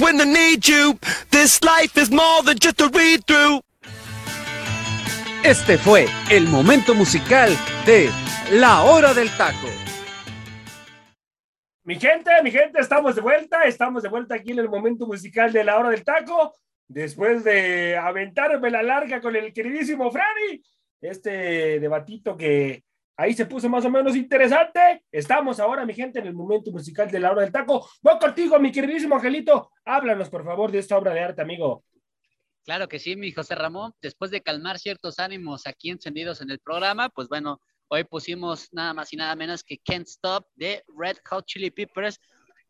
D: when they need you. This life is more than just a read through.
E: Este fue el momento musical de La Hora del Taco.
A: Mi gente, mi gente, estamos de vuelta, estamos de vuelta aquí en el momento musical de la hora del taco, después de aventarme la larga con el queridísimo Freddy, este debatito que ahí se puso más o menos interesante. Estamos ahora, mi gente, en el momento musical de la hora del taco. Voy contigo, mi queridísimo Angelito, háblanos por favor de esta obra de arte, amigo.
C: Claro que sí, mi José Ramón. Después de calmar ciertos ánimos aquí encendidos en el programa, pues bueno, hoy pusimos nada más y nada menos que Can't Stop de Red Hot Chili Peppers,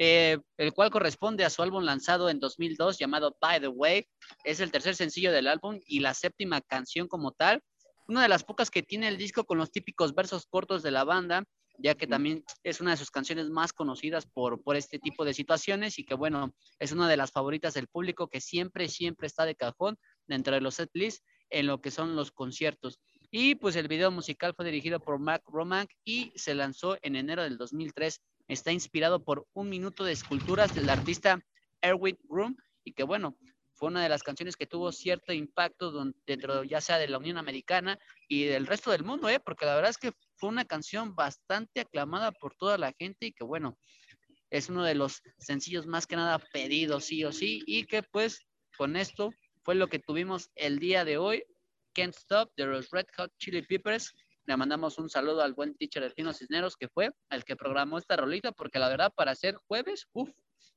C: eh, el cual corresponde a su álbum lanzado en 2002 llamado By the Way. Es el tercer sencillo del álbum y la séptima canción como tal. Una de las pocas que tiene el disco con los típicos versos cortos de la banda, ya que también es una de sus canciones más conocidas por, por este tipo de situaciones y que bueno, es una de las favoritas del público que siempre, siempre está de cajón dentro de los setlists en lo que son los conciertos. Y pues el video musical fue dirigido por Mark Romack y se lanzó en enero del 2003. Está inspirado por un minuto de esculturas del artista Erwin Groom y que bueno, fue una de las canciones que tuvo cierto impacto dentro ya sea de la Unión Americana y del resto del mundo, ¿eh? porque la verdad es que fue una canción bastante aclamada por toda la gente y que bueno, es uno de los sencillos más que nada pedidos sí o sí y que pues con esto fue lo que tuvimos el día de hoy. Can't Stop de los Red Hot Chili Peppers. Le mandamos un saludo al buen teacher Delfino Cisneros que fue el que programó esta rolita porque la verdad para ser jueves, uff,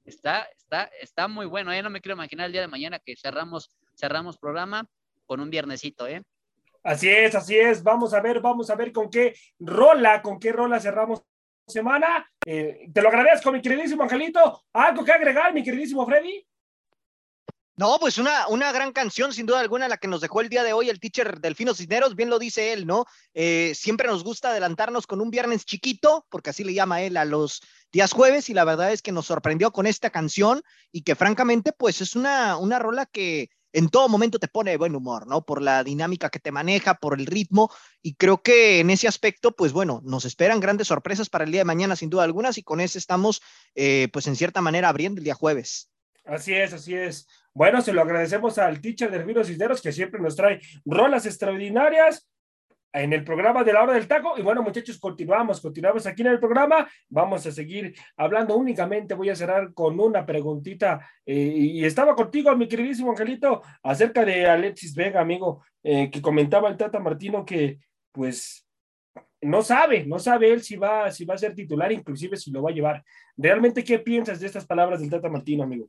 C: está, está, está muy bueno. Ya no me quiero imaginar el día de mañana que cerramos, cerramos programa con un viernesito, ¿eh?
A: Así es, así es. Vamos a ver, vamos a ver con qué rola, con qué rola cerramos semana. Eh, te lo agradezco, mi queridísimo Angelito. ¿Algo que agregar, mi queridísimo Freddy?
B: No, pues una, una gran canción, sin duda alguna, la que nos dejó el día de hoy el teacher Delfino Cisneros, bien lo dice él, ¿no? Eh, siempre nos gusta adelantarnos con un viernes chiquito, porque así le llama él a los días jueves, y la verdad es que nos sorprendió con esta canción y que francamente, pues es una, una rola que en todo momento te pone de buen humor, ¿no? Por la dinámica que te maneja, por el ritmo, y creo que en ese aspecto, pues bueno, nos esperan grandes sorpresas para el día de mañana, sin duda algunas, y con ese estamos, eh, pues en cierta manera, abriendo el día jueves.
A: Así es, así es. Bueno, se lo agradecemos al teacher de Delfino Cisneros que siempre nos trae rolas extraordinarias en el programa de la hora del taco. Y bueno, muchachos, continuamos, continuamos aquí en el programa. Vamos a seguir hablando únicamente. Voy a cerrar con una preguntita. eh, y estaba contigo, mi queridísimo Angelito, acerca de Alexis Vega, amigo, eh, que comentaba el Tata Martino que, pues, no sabe, no sabe él si va, si va a ser titular, inclusive si lo va a llevar. ¿Realmente qué piensas de estas palabras del Tata Martino, amigo?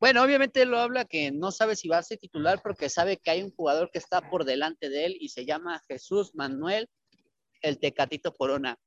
C: Bueno, obviamente él lo habla que no sabe si va a ser titular porque sabe que hay un jugador que está por delante de él y se llama Jesús Manuel el Tecatito Corona.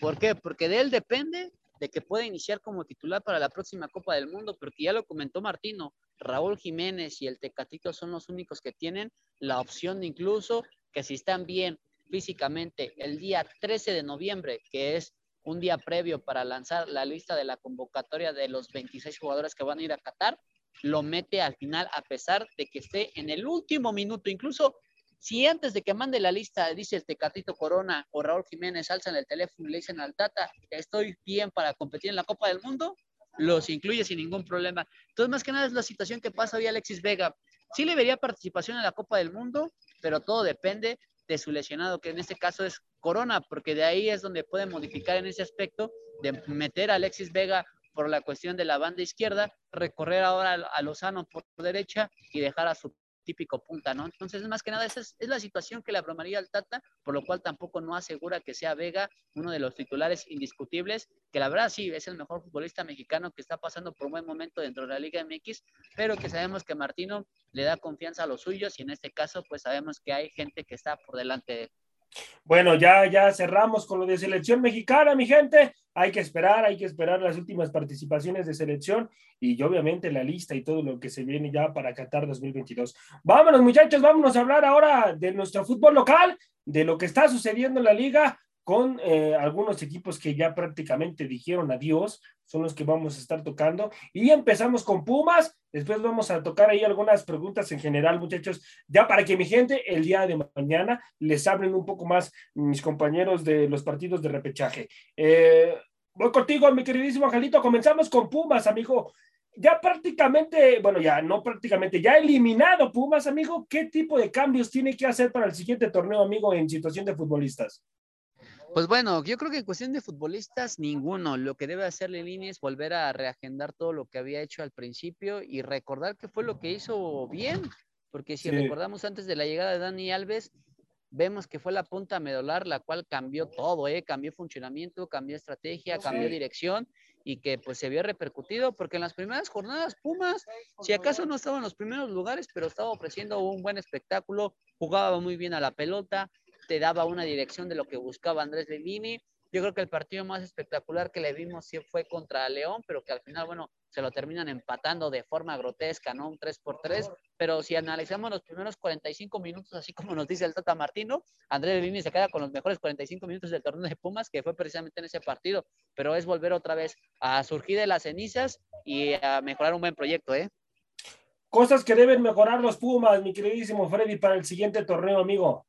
C: ¿Por qué? Porque de él depende de que pueda iniciar como titular para la próxima Copa del Mundo, porque ya lo comentó Martino, Raúl Jiménez y el Tecatito son los únicos que tienen la opción incluso que si están bien físicamente el día 13 de noviembre, que es un día previo para lanzar la lista de la convocatoria de los 26 jugadores que van a ir a Qatar, lo mete al final a pesar de que esté en el último minuto. Incluso si antes de que mande la lista dice el Tecatito Corona o Raúl Jiménez alzan el teléfono y le dicen al Tata, estoy bien para competir en la Copa del Mundo, los incluye sin ningún problema. Entonces, más que nada es la situación que pasa hoy Alexis Vega. Sí le vería participación en la Copa del Mundo, pero todo depende de su lesionado, que en este caso es Corona, porque de ahí es donde puede modificar en ese aspecto de meter a Alexis Vega por la cuestión de la banda izquierda, recorrer ahora a Lozano por derecha y dejar a su típico punta, ¿no? Entonces, más que nada, esa es, es la situación que le abrumaría al Tata, por lo cual tampoco no asegura que sea Vega uno de los titulares indiscutibles, que la verdad sí es el mejor futbolista mexicano que está pasando por un buen momento dentro de la Liga MX, pero que sabemos que Martino le da confianza a los suyos y en este caso, pues sabemos que hay gente que está por delante de él.
A: Bueno, ya, ya cerramos con lo de selección mexicana, mi gente. Hay que esperar, hay que esperar las últimas participaciones de selección y obviamente la lista y todo lo que se viene ya para Qatar 2022. Vámonos, muchachos, vámonos a hablar ahora de nuestro fútbol local, de lo que está sucediendo en la liga con eh, algunos equipos que ya prácticamente dijeron adiós, son los que vamos a estar tocando. Y empezamos con Pumas, después vamos a tocar ahí algunas preguntas en general, muchachos, ya para que mi gente el día de mañana les hablen un poco más mis compañeros de los partidos de repechaje. Eh, voy contigo, mi queridísimo Angelito, comenzamos con Pumas, amigo. Ya prácticamente, bueno, ya no prácticamente, ya eliminado Pumas, amigo, ¿qué tipo de cambios tiene que hacer para el siguiente torneo, amigo, en situación de futbolistas?
C: Pues bueno, yo creo que en cuestión de futbolistas, ninguno. Lo que debe hacer Lilini es volver a reagendar todo lo que había hecho al principio y recordar qué fue lo que hizo bien. Porque si
A: Sí.
C: recordamos antes de la llegada de Dani Alves, vemos que fue la punta medular la cual cambió todo, ¿eh? cambió funcionamiento, cambió estrategia, cambió
A: Sí.
C: dirección y que pues se vio repercutido porque en las primeras jornadas Pumas, si acaso no estaba en los primeros lugares, pero estaba ofreciendo un buen espectáculo, jugaba muy bien a la pelota, te daba una dirección de lo que buscaba Andrés Lilini. Yo creo que el partido más espectacular que le vimos sí fue contra León, pero que al final, bueno, se lo terminan empatando de forma grotesca, ¿no? Un 3 por 3 pero si analizamos los primeros 45 minutos, así como nos dice el Tata Martino, Andrés Lilini se queda con los mejores 45 minutos del torneo de Pumas, que fue precisamente en ese partido, pero es volver otra vez a surgir de las cenizas y a mejorar un buen proyecto, ¿eh?
A: Cosas que deben mejorar los Pumas, mi queridísimo Freddy, para el siguiente torneo, amigo.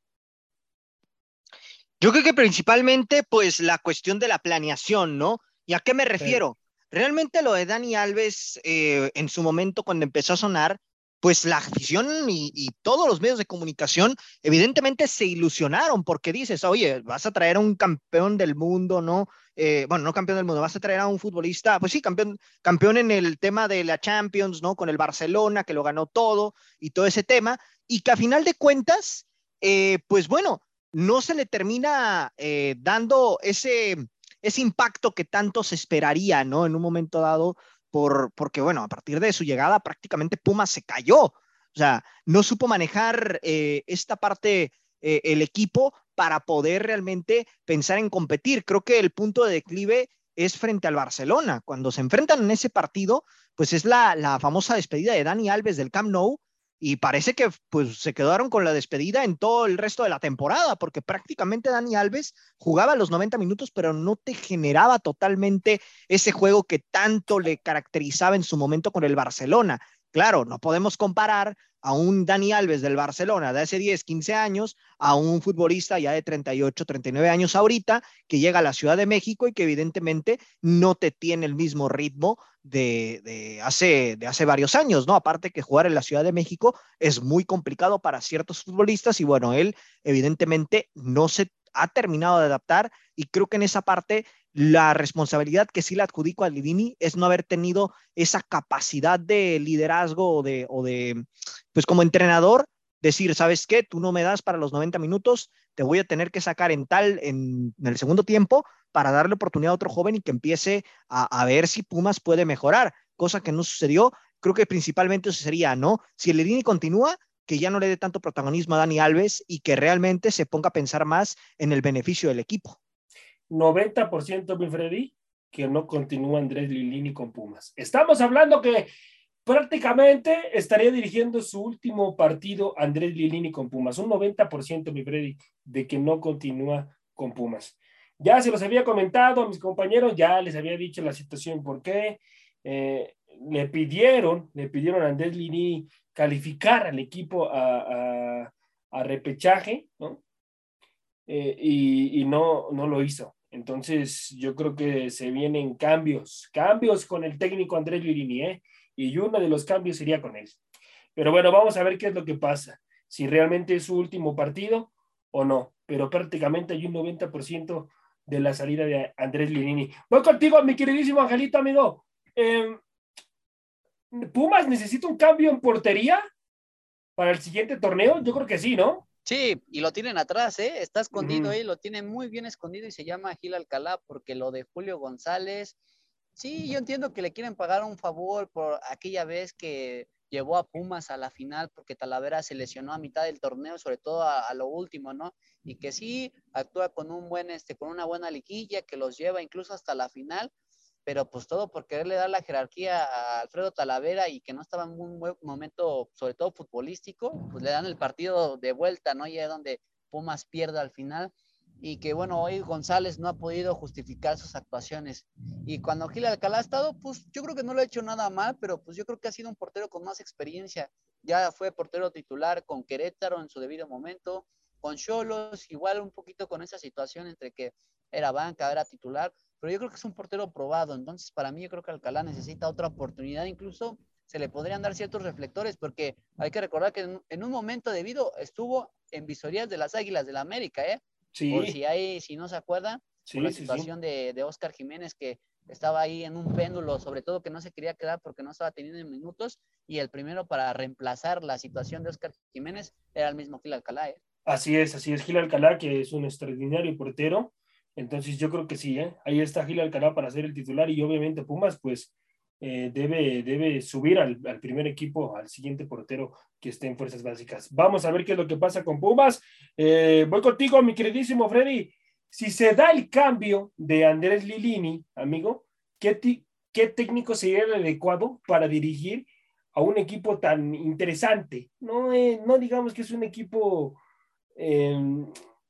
B: Yo creo que principalmente, pues, la cuestión de la planeación, ¿no? ¿Y a qué me refiero? Realmente lo de Dani Alves, eh, en su momento, cuando empezó a sonar, pues la afición y, y todos los medios de comunicación, evidentemente se ilusionaron porque dices, oye, vas a traer a un campeón del mundo, ¿no? Eh, bueno, no campeón del mundo, vas a traer a un futbolista, pues sí, campeón, campeón en el tema de la Champions, ¿no? Con el Barcelona, que lo ganó todo y todo ese tema, y que a final de cuentas, eh, pues bueno, no se le termina eh, dando ese, ese impacto que tanto se esperaría, ¿no? En un momento dado, por, porque, bueno, a partir de su llegada prácticamente Pumas se cayó. O sea, no supo manejar eh, esta parte eh, el equipo para poder realmente pensar en competir. Creo que el punto de declive es frente al Barcelona. Cuando se enfrentan en ese partido, pues es la, la famosa despedida de Dani Alves del Camp Nou, y parece que pues se quedaron con la despedida en todo el resto de la temporada, porque prácticamente Dani Alves jugaba los 90 minutos, pero no te generaba totalmente ese juego que tanto le caracterizaba en su momento con el Barcelona. Claro, no podemos comparar a un Dani Alves del Barcelona de hace 10, 15 años a un futbolista ya de 38, 39 años ahorita que llega a la Ciudad de México y que evidentemente no te tiene el mismo ritmo de, de, hace, de hace varios años, ¿no? Aparte que jugar en la Ciudad de México es muy complicado para ciertos futbolistas y bueno, él evidentemente no se ha terminado de adaptar y creo que en esa parte la responsabilidad que sí le adjudico a Livini es no haber tenido esa capacidad de liderazgo o de, o de, pues como entrenador, decir, ¿sabes qué? Tú no me das para los 90 minutos, te voy a tener que sacar en tal, en, el segundo tiempo, para darle oportunidad a otro joven y que empiece a, a, ver si Pumas puede mejorar, cosa que no sucedió. Creo que principalmente eso sería, ¿no? Si el continúa, que ya no le dé tanto protagonismo a Dani Alves y que realmente se ponga a pensar más en el beneficio del equipo.
A: 90% mi Freddy, que no continúa Andrés Lilini con Pumas. Estamos hablando que prácticamente estaría dirigiendo su último partido Andrés Lilini con Pumas. Un 90% mi Freddy de que no continúa con Pumas. Ya se los había comentado a mis compañeros, ya les había dicho la situación por qué. Eh, le pidieron, le pidieron a Andrés Lilini calificar al equipo a, repechaje, ¿no? Eh, y, y no, no lo hizo. Entonces, yo creo que se vienen cambios, cambios con el técnico Andrés Lirini, ¿eh? Y uno de los cambios sería con él. Pero bueno, vamos a ver qué es lo que pasa. Si realmente es su último partido o no. Pero prácticamente hay un 90% de la salida de Andrés Lirini. Voy contigo, mi queridísimo Angelito, amigo. Eh, ¿Pumas necesita un cambio en portería? para el siguiente torneo? Yo creo que sí, ¿no?
C: Sí, y lo tienen atrás, ¿eh? Está escondido ahí, lo tienen muy bien escondido y se llama Gil Alcalá porque lo de Julio González, sí, yo entiendo que le quieren pagar un favor por aquella vez que llevó a Pumas a la final porque Talavera se lesionó a mitad del torneo, sobre todo a, lo último, ¿no? Y que sí actúa con un buen, este, con una buena liguilla que los lleva incluso hasta la final, pero pues todo por quererle dar la jerarquía a Alfredo Talavera y que no estaba en un buen momento, sobre todo futbolístico, pues le dan el partido de vuelta, ¿no? Y es donde Pumas pierde al final y que bueno, hoy González no ha podido justificar sus actuaciones. Y cuando Gil Alcalá ha estado, pues yo creo que no lo ha hecho nada mal, pero pues yo creo que ha sido un portero con más experiencia. Ya fue portero titular con Querétaro en su debido momento, con Cholos, igual un poquito con esa situación entre que era banca, era titular, pero yo creo que es un portero probado. Entonces, para mí, yo creo que Alcalá necesita otra oportunidad, incluso se le podrían dar ciertos reflectores, porque hay que recordar que en, un momento debido estuvo en visorías de las Águilas del la América, ¿eh?
A: Sí,
C: Por si hay, si no se acuerdan,
A: sí,
C: por la
A: sí.
C: situación de, de Oscar Jiménez que estaba ahí en un péndulo, sobre todo que no se quería quedar porque no estaba teniendo minutos, y el primero para reemplazar la situación de Oscar Jiménez era el mismo Gil Alcalá, ¿eh?
A: Así es, así es. Gil Alcalá, que es un extraordinario portero. Entonces yo creo que sí, ¿eh? ahí está Gil Alcalá para ser el titular y obviamente Pumas pues eh, debe, debe subir al, primer equipo, al siguiente portero que esté en fuerzas básicas. Vamos a ver qué es lo que pasa con Pumas. Eh, voy contigo, mi queridísimo Freddy. Si se da el cambio de Andrés Lilini, amigo, ¿qué, qué técnico sería el adecuado para dirigir a un equipo tan interesante? No, eh, no digamos que es un equipo...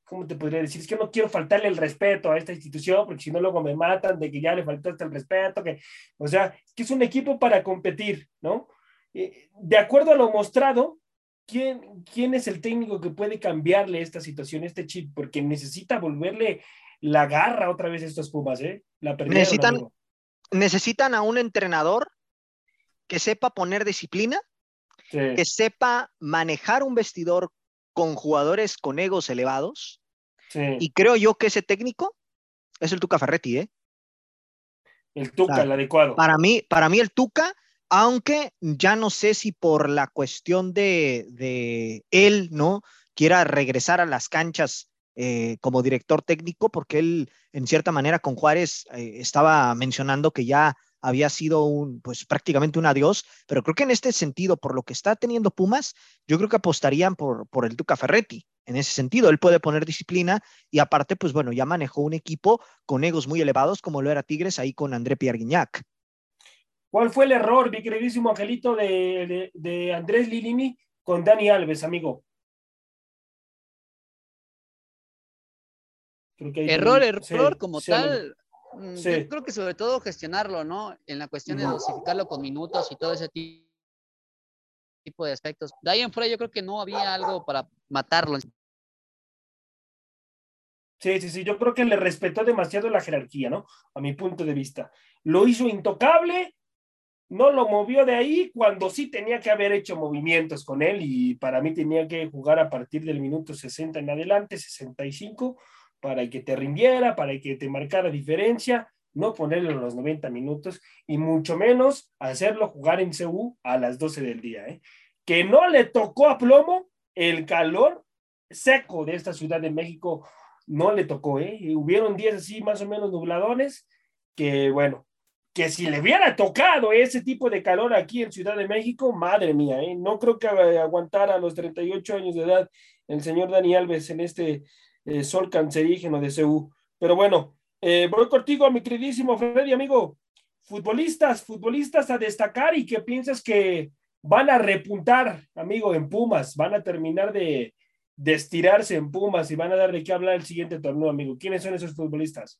A: ¿cómo te podría decir? Es que no quiero faltarle el respeto a esta institución, porque si no luego me matan de que ya le faltaste el respeto, que, o sea, que es un equipo para competir, ¿no? Eh, de acuerdo a lo mostrado, ¿quién, ¿quién es el técnico que puede cambiarle esta situación, este chip? Porque necesita volverle la garra otra vez a estos Pumas, ¿eh? La perdieron,
B: necesitan,
A: amigo.
B: necesitan a un entrenador que sepa poner disciplina, sí. que sepa manejar un vestidor con jugadores con egos elevados. Sí. Y creo yo que ese técnico es el Tuca Ferretti, ¿eh?
A: El Tuca, o sea, el adecuado.
B: Para mí, para mí el Tuca, aunque ya no sé si por la cuestión de, de él, ¿no? Quiera regresar a las canchas eh, como director técnico, porque él, en cierta manera, con Juárez eh, estaba mencionando que ya había sido un, pues prácticamente un adiós, pero creo que en este sentido, por lo que está teniendo Pumas, yo creo que apostarían por, por el Tuca Ferretti. En ese sentido, él puede poner disciplina y aparte, pues bueno, ya manejó un equipo con egos muy elevados como lo era Tigres ahí con André Pierre Guignac.
A: ¿Cuál fue el error, mi queridísimo Angelito, de, de, de Andrés Lilini con Dani Alves, amigo?
C: error, error como tal. Sí. Yo creo que sobre todo gestionarlo, ¿no? En la cuestión de dosificarlo con minutos y todo ese tipo de aspectos. De ahí en fuera yo creo que no había algo para matarlo.
A: Sí, sí, sí, yo creo que le respetó demasiado la jerarquía, ¿no? A mi punto de vista. Lo hizo intocable, no lo movió de ahí cuando sí tenía que haber hecho movimientos con él y para mí tenía que jugar a partir del minuto 60 en adelante, 65 para que te rindiera, para que te marcara diferencia, no ponerlo en los 90 minutos y mucho menos hacerlo jugar en CU a las 12 del día. ¿eh? Que no le tocó a plomo el calor seco de esta Ciudad de México, no le tocó. ¿eh? Y hubieron días así más o menos nubladones que, bueno, que si le hubiera tocado ese tipo de calor aquí en Ciudad de México, madre mía, ¿eh? no creo que aguantara a los 38 años de edad el señor Dani Alves en este eh, sol cancerígeno de CU. Pero bueno, eh, voy contigo, mi queridísimo Freddy, amigo. Futbolistas, futbolistas a destacar y que piensas que van a repuntar, amigo, en Pumas, van a terminar de, de estirarse en Pumas y van a dar de qué hablar el siguiente torneo, amigo. ¿Quiénes son esos futbolistas?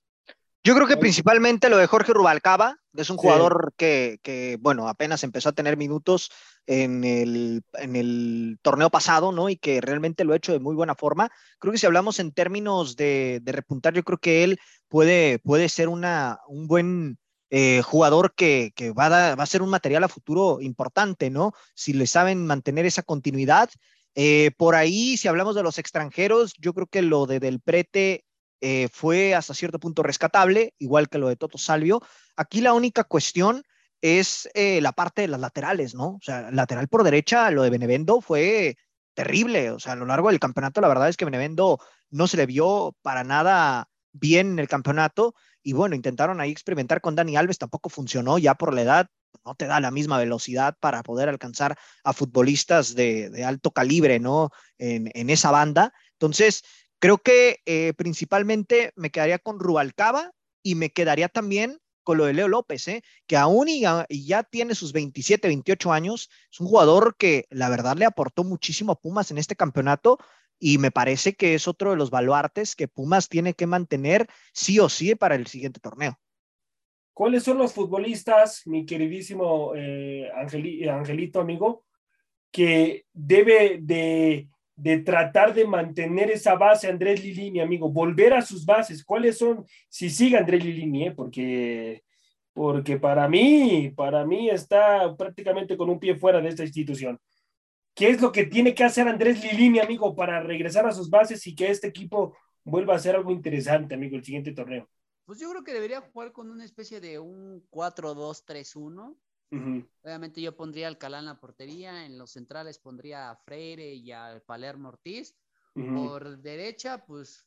B: Yo creo que principalmente lo de Jorge Rubalcaba, es un jugador sí. que, que, bueno, apenas empezó a tener minutos en el, en el, torneo pasado, ¿no? Y que realmente lo ha hecho de muy buena forma. Creo que si hablamos en términos de, de repuntar, yo creo que él puede, puede ser una, un buen eh, jugador que, que va, a va, a ser un material a futuro importante, ¿no? Si le saben mantener esa continuidad. Eh, por ahí, si hablamos de los extranjeros, yo creo que lo de Del Prete eh, fue hasta cierto punto rescatable, igual que lo de Toto Salvio. Aquí la única cuestión es eh, la parte de las laterales, ¿no? O sea, lateral por derecha, lo de Benevendo fue terrible. O sea, a lo largo del campeonato, la verdad es que Benevendo no se le vio para nada bien en el campeonato. Y bueno, intentaron ahí experimentar con Dani Alves, tampoco funcionó ya por la edad, no te da la misma velocidad para poder alcanzar a futbolistas de, alto calibre, ¿no? En, esa banda. Entonces, creo que eh, principalmente me quedaría con Rubalcaba y me quedaría también con lo de Leo López, ¿eh? que aún y, ya tiene sus 27, 28 años, es un jugador que la verdad le aportó muchísimo a Pumas en este campeonato y me parece que es otro de los baluartes que Pumas tiene que mantener sí o sí para el siguiente torneo.
A: ¿Cuáles son los futbolistas, mi queridísimo eh, Angelito amigo, que debe de, de, tratar de mantener esa base Andrés Lilini, amigo? Volver a sus bases. ¿Cuáles son? Si sigue Andrés Lilini, eh, porque, porque para mí, para mí está prácticamente con un pie fuera de esta institución. ¿Qué es lo que tiene que hacer Andrés Lilini, amigo, para regresar a sus bases y que este equipo vuelva a ser algo interesante, amigo, el siguiente torneo?
C: Pues yo creo que debería jugar con una especie de un 4-2-3-1. Obviamente yo pondría al Alcalá en la portería, en los centrales pondría a Freire y a Palermo Ortiz. Por derecha, pues,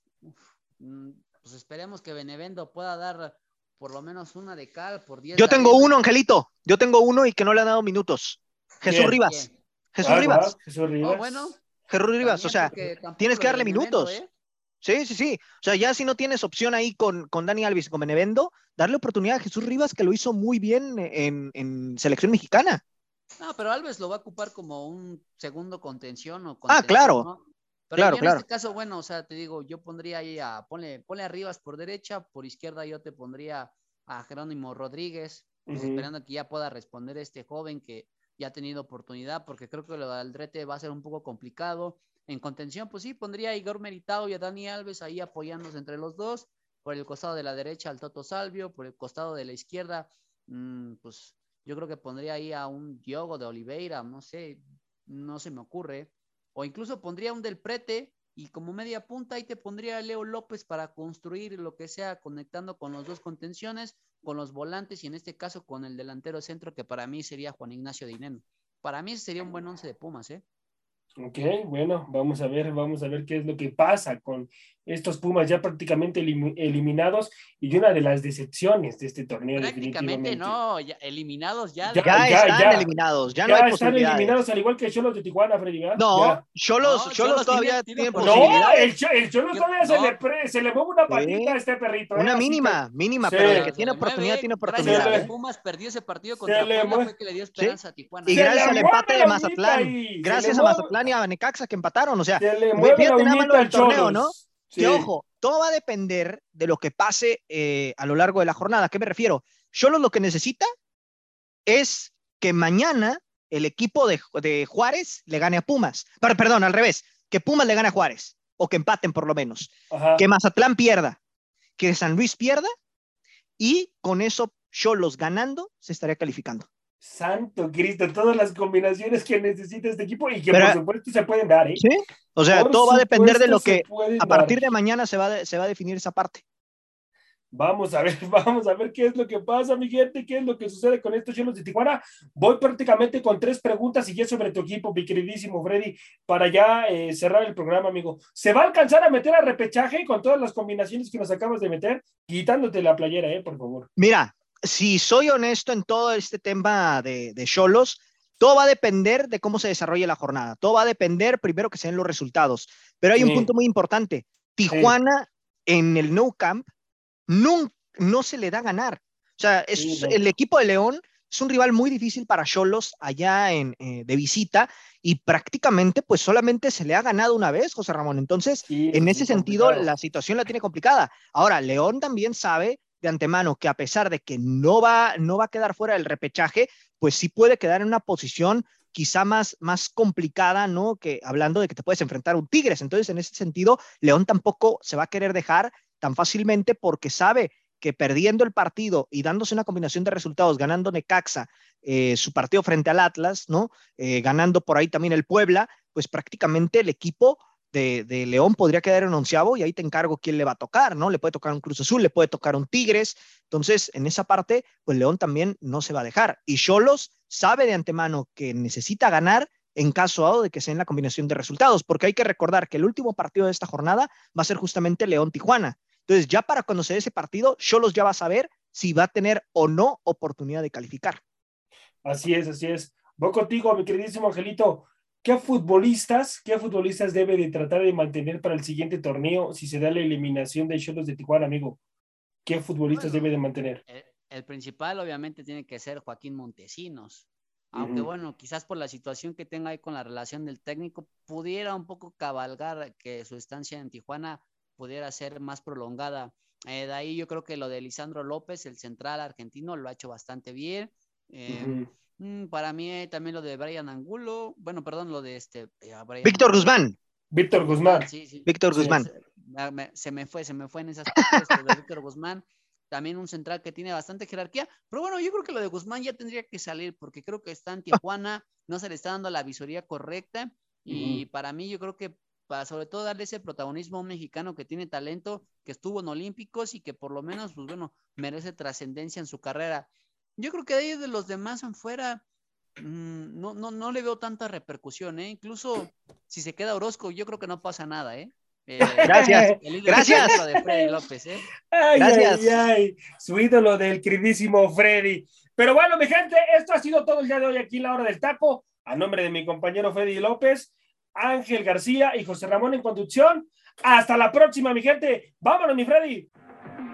C: mm, pues esperemos que Benevendo pueda dar por lo menos una de cal por 10.
B: Yo tengo uno, Angelito. Yo tengo uno y que no le han dado minutos. Jesús Rivas. Jesús ah, Rivas.
A: Jesús Rivas.
C: bueno,
B: Jesús Rivas, o sea, tienes que darle minutos. ¿eh? Sí, sí, sí. O sea, ya si no tienes opción ahí con, con Dani Alves y con Benevendo, darle oportunidad a Jesús Rivas, que lo hizo muy bien en, en selección mexicana.
C: No, pero Alves lo va a ocupar como un segundo contención o
B: Ah, claro.
C: Pero
B: claro,
C: en
B: claro.
C: este caso, bueno, o sea, te digo, yo pondría ahí a, ponle, ponle a Rivas por derecha, por izquierda yo te pondría a Jerónimo Rodríguez, pues, esperando que ya pueda responder este joven que ya ha tenido oportunidad, porque creo que lo de Aldrete va a ser un poco complicado. En contención, pues sí, pondría a Igor Meritao y a Dani Alves ahí apoyándose entre los dos. Por el costado de la derecha al Toto Salvio, por el costado de la izquierda, mm, pues yo creo que pondría ahí a un Diogo de Oliveira, no sé, no se me ocurre. O incluso pondría un del Prete y como media punta ahí te pondría a Leo López para construir lo que sea, conectando con los dos contenciones, con los volantes y en este caso con el delantero centro que para mí sería Juan Ignacio Dineno. Para mí sería un buen once de Pumas, ¿eh?
A: Ok, bueno, vamos a ver, vamos a ver qué es lo que pasa con estos Pumas ya prácticamente eliminados y una de las decepciones de este torneo.
C: Prácticamente no, ya eliminados ya.
B: Ya, están eliminados, ya, no hay
A: están eliminados al igual que Cholos de Tijuana, Freddy.
B: No, Cholos, Cholos, todavía tiene, posibilidades.
A: No, el, Cholos todavía se, le se le mueve una patita a este perrito.
B: ¿eh? Una mínima, mínima, pero el que tiene oportunidad, tiene oportunidad.
C: Gracias ¿eh? Pumas perdió ese partido contra Puebla fue que le dio esperanza a Tijuana.
B: Y gracias al empate de Mazatlán, gracias a Mazatlán y a Necaxa que empataron, o sea,
A: fíjate nada más del torneo, ¿no?
B: Que ojo, todo va a depender de lo que pase eh, a lo largo de la jornada. ¿A qué me refiero? Solo lo que necesita es que mañana el equipo de, Juárez le gane a Pumas. Pero, perdón, al revés, que Pumas le gane a Juárez, o que empaten por lo menos. Que Mazatlán pierda, que San Luis pierda, y con eso Cholos ganando se estaría calificando.
A: Santo Cristo, todas las combinaciones que necesita este equipo y que por supuesto se pueden dar. ¿eh?
B: Sí, o sea, todo va a depender de lo que a partir de mañana se va, se va a definir esa parte.
A: Vamos a ver, vamos a ver qué es lo que pasa, mi gente, qué es lo que sucede con estos chelos de Tijuana. Voy prácticamente con tres preguntas y ya sobre tu equipo, mi queridísimo Freddy, para ya eh, cerrar el programa, amigo. ¿Se va a alcanzar a meter a repechaje con todas las combinaciones que nos acabas de meter? Quitándote la playera, eh, por favor.
B: Mira, si soy honesto en todo este tema de Cholos, todo va a depender de cómo se desarrolle la jornada. Todo va a depender primero que se den los resultados. Pero hay un punto muy importante. Tijuana en el No Camp no, no se le da ganar. O sea, es, el equipo de León es un rival muy difícil para Cholos allá en, eh, de visita y prácticamente pues solamente se le ha ganado una vez, José Ramón. Entonces, en ese sentido, la situación la tiene complicada. Ahora, León también sabe de antemano que a pesar de que no va, no va a quedar fuera del repechaje, pues sí puede quedar en una posición quizá más, más complicada, ¿no? Que hablando de que te puedes enfrentar a un Tigres. Entonces, en ese sentido, León tampoco se va a querer dejar tan fácilmente porque sabe que perdiendo el partido y dándose una combinación de resultados, ganando Necaxa, eh, su partido frente al Atlas, ¿no? Eh, ganando por ahí también el Puebla, pues prácticamente el equipo de, León podría quedar en onceavo y ahí te encargo quién le va a tocar, ¿no? Le puede tocar un Cruz Azul, le puede tocar un Tigres. Entonces, en esa parte, pues León también no se va a dejar. Y Cholos sabe de antemano que necesita ganar en caso de que sea en la combinación de resultados, porque hay que recordar que el último partido de esta jornada va a ser justamente León-Tijuana. Entonces, ya para cuando se dé ese partido, Cholos ya va a saber si va a tener o no oportunidad de calificar.
A: Así es, así es. Voy contigo, mi queridísimo Angelito. ¿Qué futbolistas, qué futbolistas debe de tratar de mantener para el siguiente torneo si se da la eliminación de Cholos de Tijuana, amigo? ¿Qué futbolistas debe de mantener?
C: El, el, principal obviamente tiene que ser Joaquín Montesinos. Aunque uh -huh. bueno, quizás por la situación que tenga ahí con la relación del técnico, pudiera un poco cabalgar que su estancia en Tijuana pudiera ser más prolongada. Eh, de ahí yo creo que lo de Lisandro López, el central argentino, lo ha hecho bastante bien. Eh, uh -huh. Para mí eh, también lo de Brian Angulo, bueno, perdón, lo de este... Eh,
B: Víctor Guzmán.
A: Víctor Guzmán.
C: Sí, sí.
B: Víctor
C: Sí,
B: Guzmán.
C: Se, me, se me fue, se me fue en esas partes de Víctor Guzmán. También un central que tiene bastante jerarquía. Pero bueno, yo creo que lo de Guzmán ya tendría que salir porque creo que está en Tijuana, no se le está dando la visoría correcta. Y para mí yo creo que para sobre todo darle ese protagonismo a un mexicano que tiene talento, que estuvo en Olímpicos y que por lo menos, pues bueno, merece trascendencia en su carrera. Yo creo que de ahí de los demás en fuera, mm, no, no, no le veo tanta repercusión, ¿eh? Incluso si se queda Orozco, yo creo que no pasa nada, ¿eh? Eh,
B: Gracias. Gracias.
C: de Freddy López, ¿eh?
A: Ay,
B: Gracias.
A: ay, ay, su ídolo del queridísimo Freddy. Pero bueno, mi gente, esto ha sido todo el día de hoy aquí en la hora del taco. A nombre de mi compañero Freddy López, Ángel García y José Ramón en conducción. Hasta la próxima, mi gente. Vámonos, mi Freddy.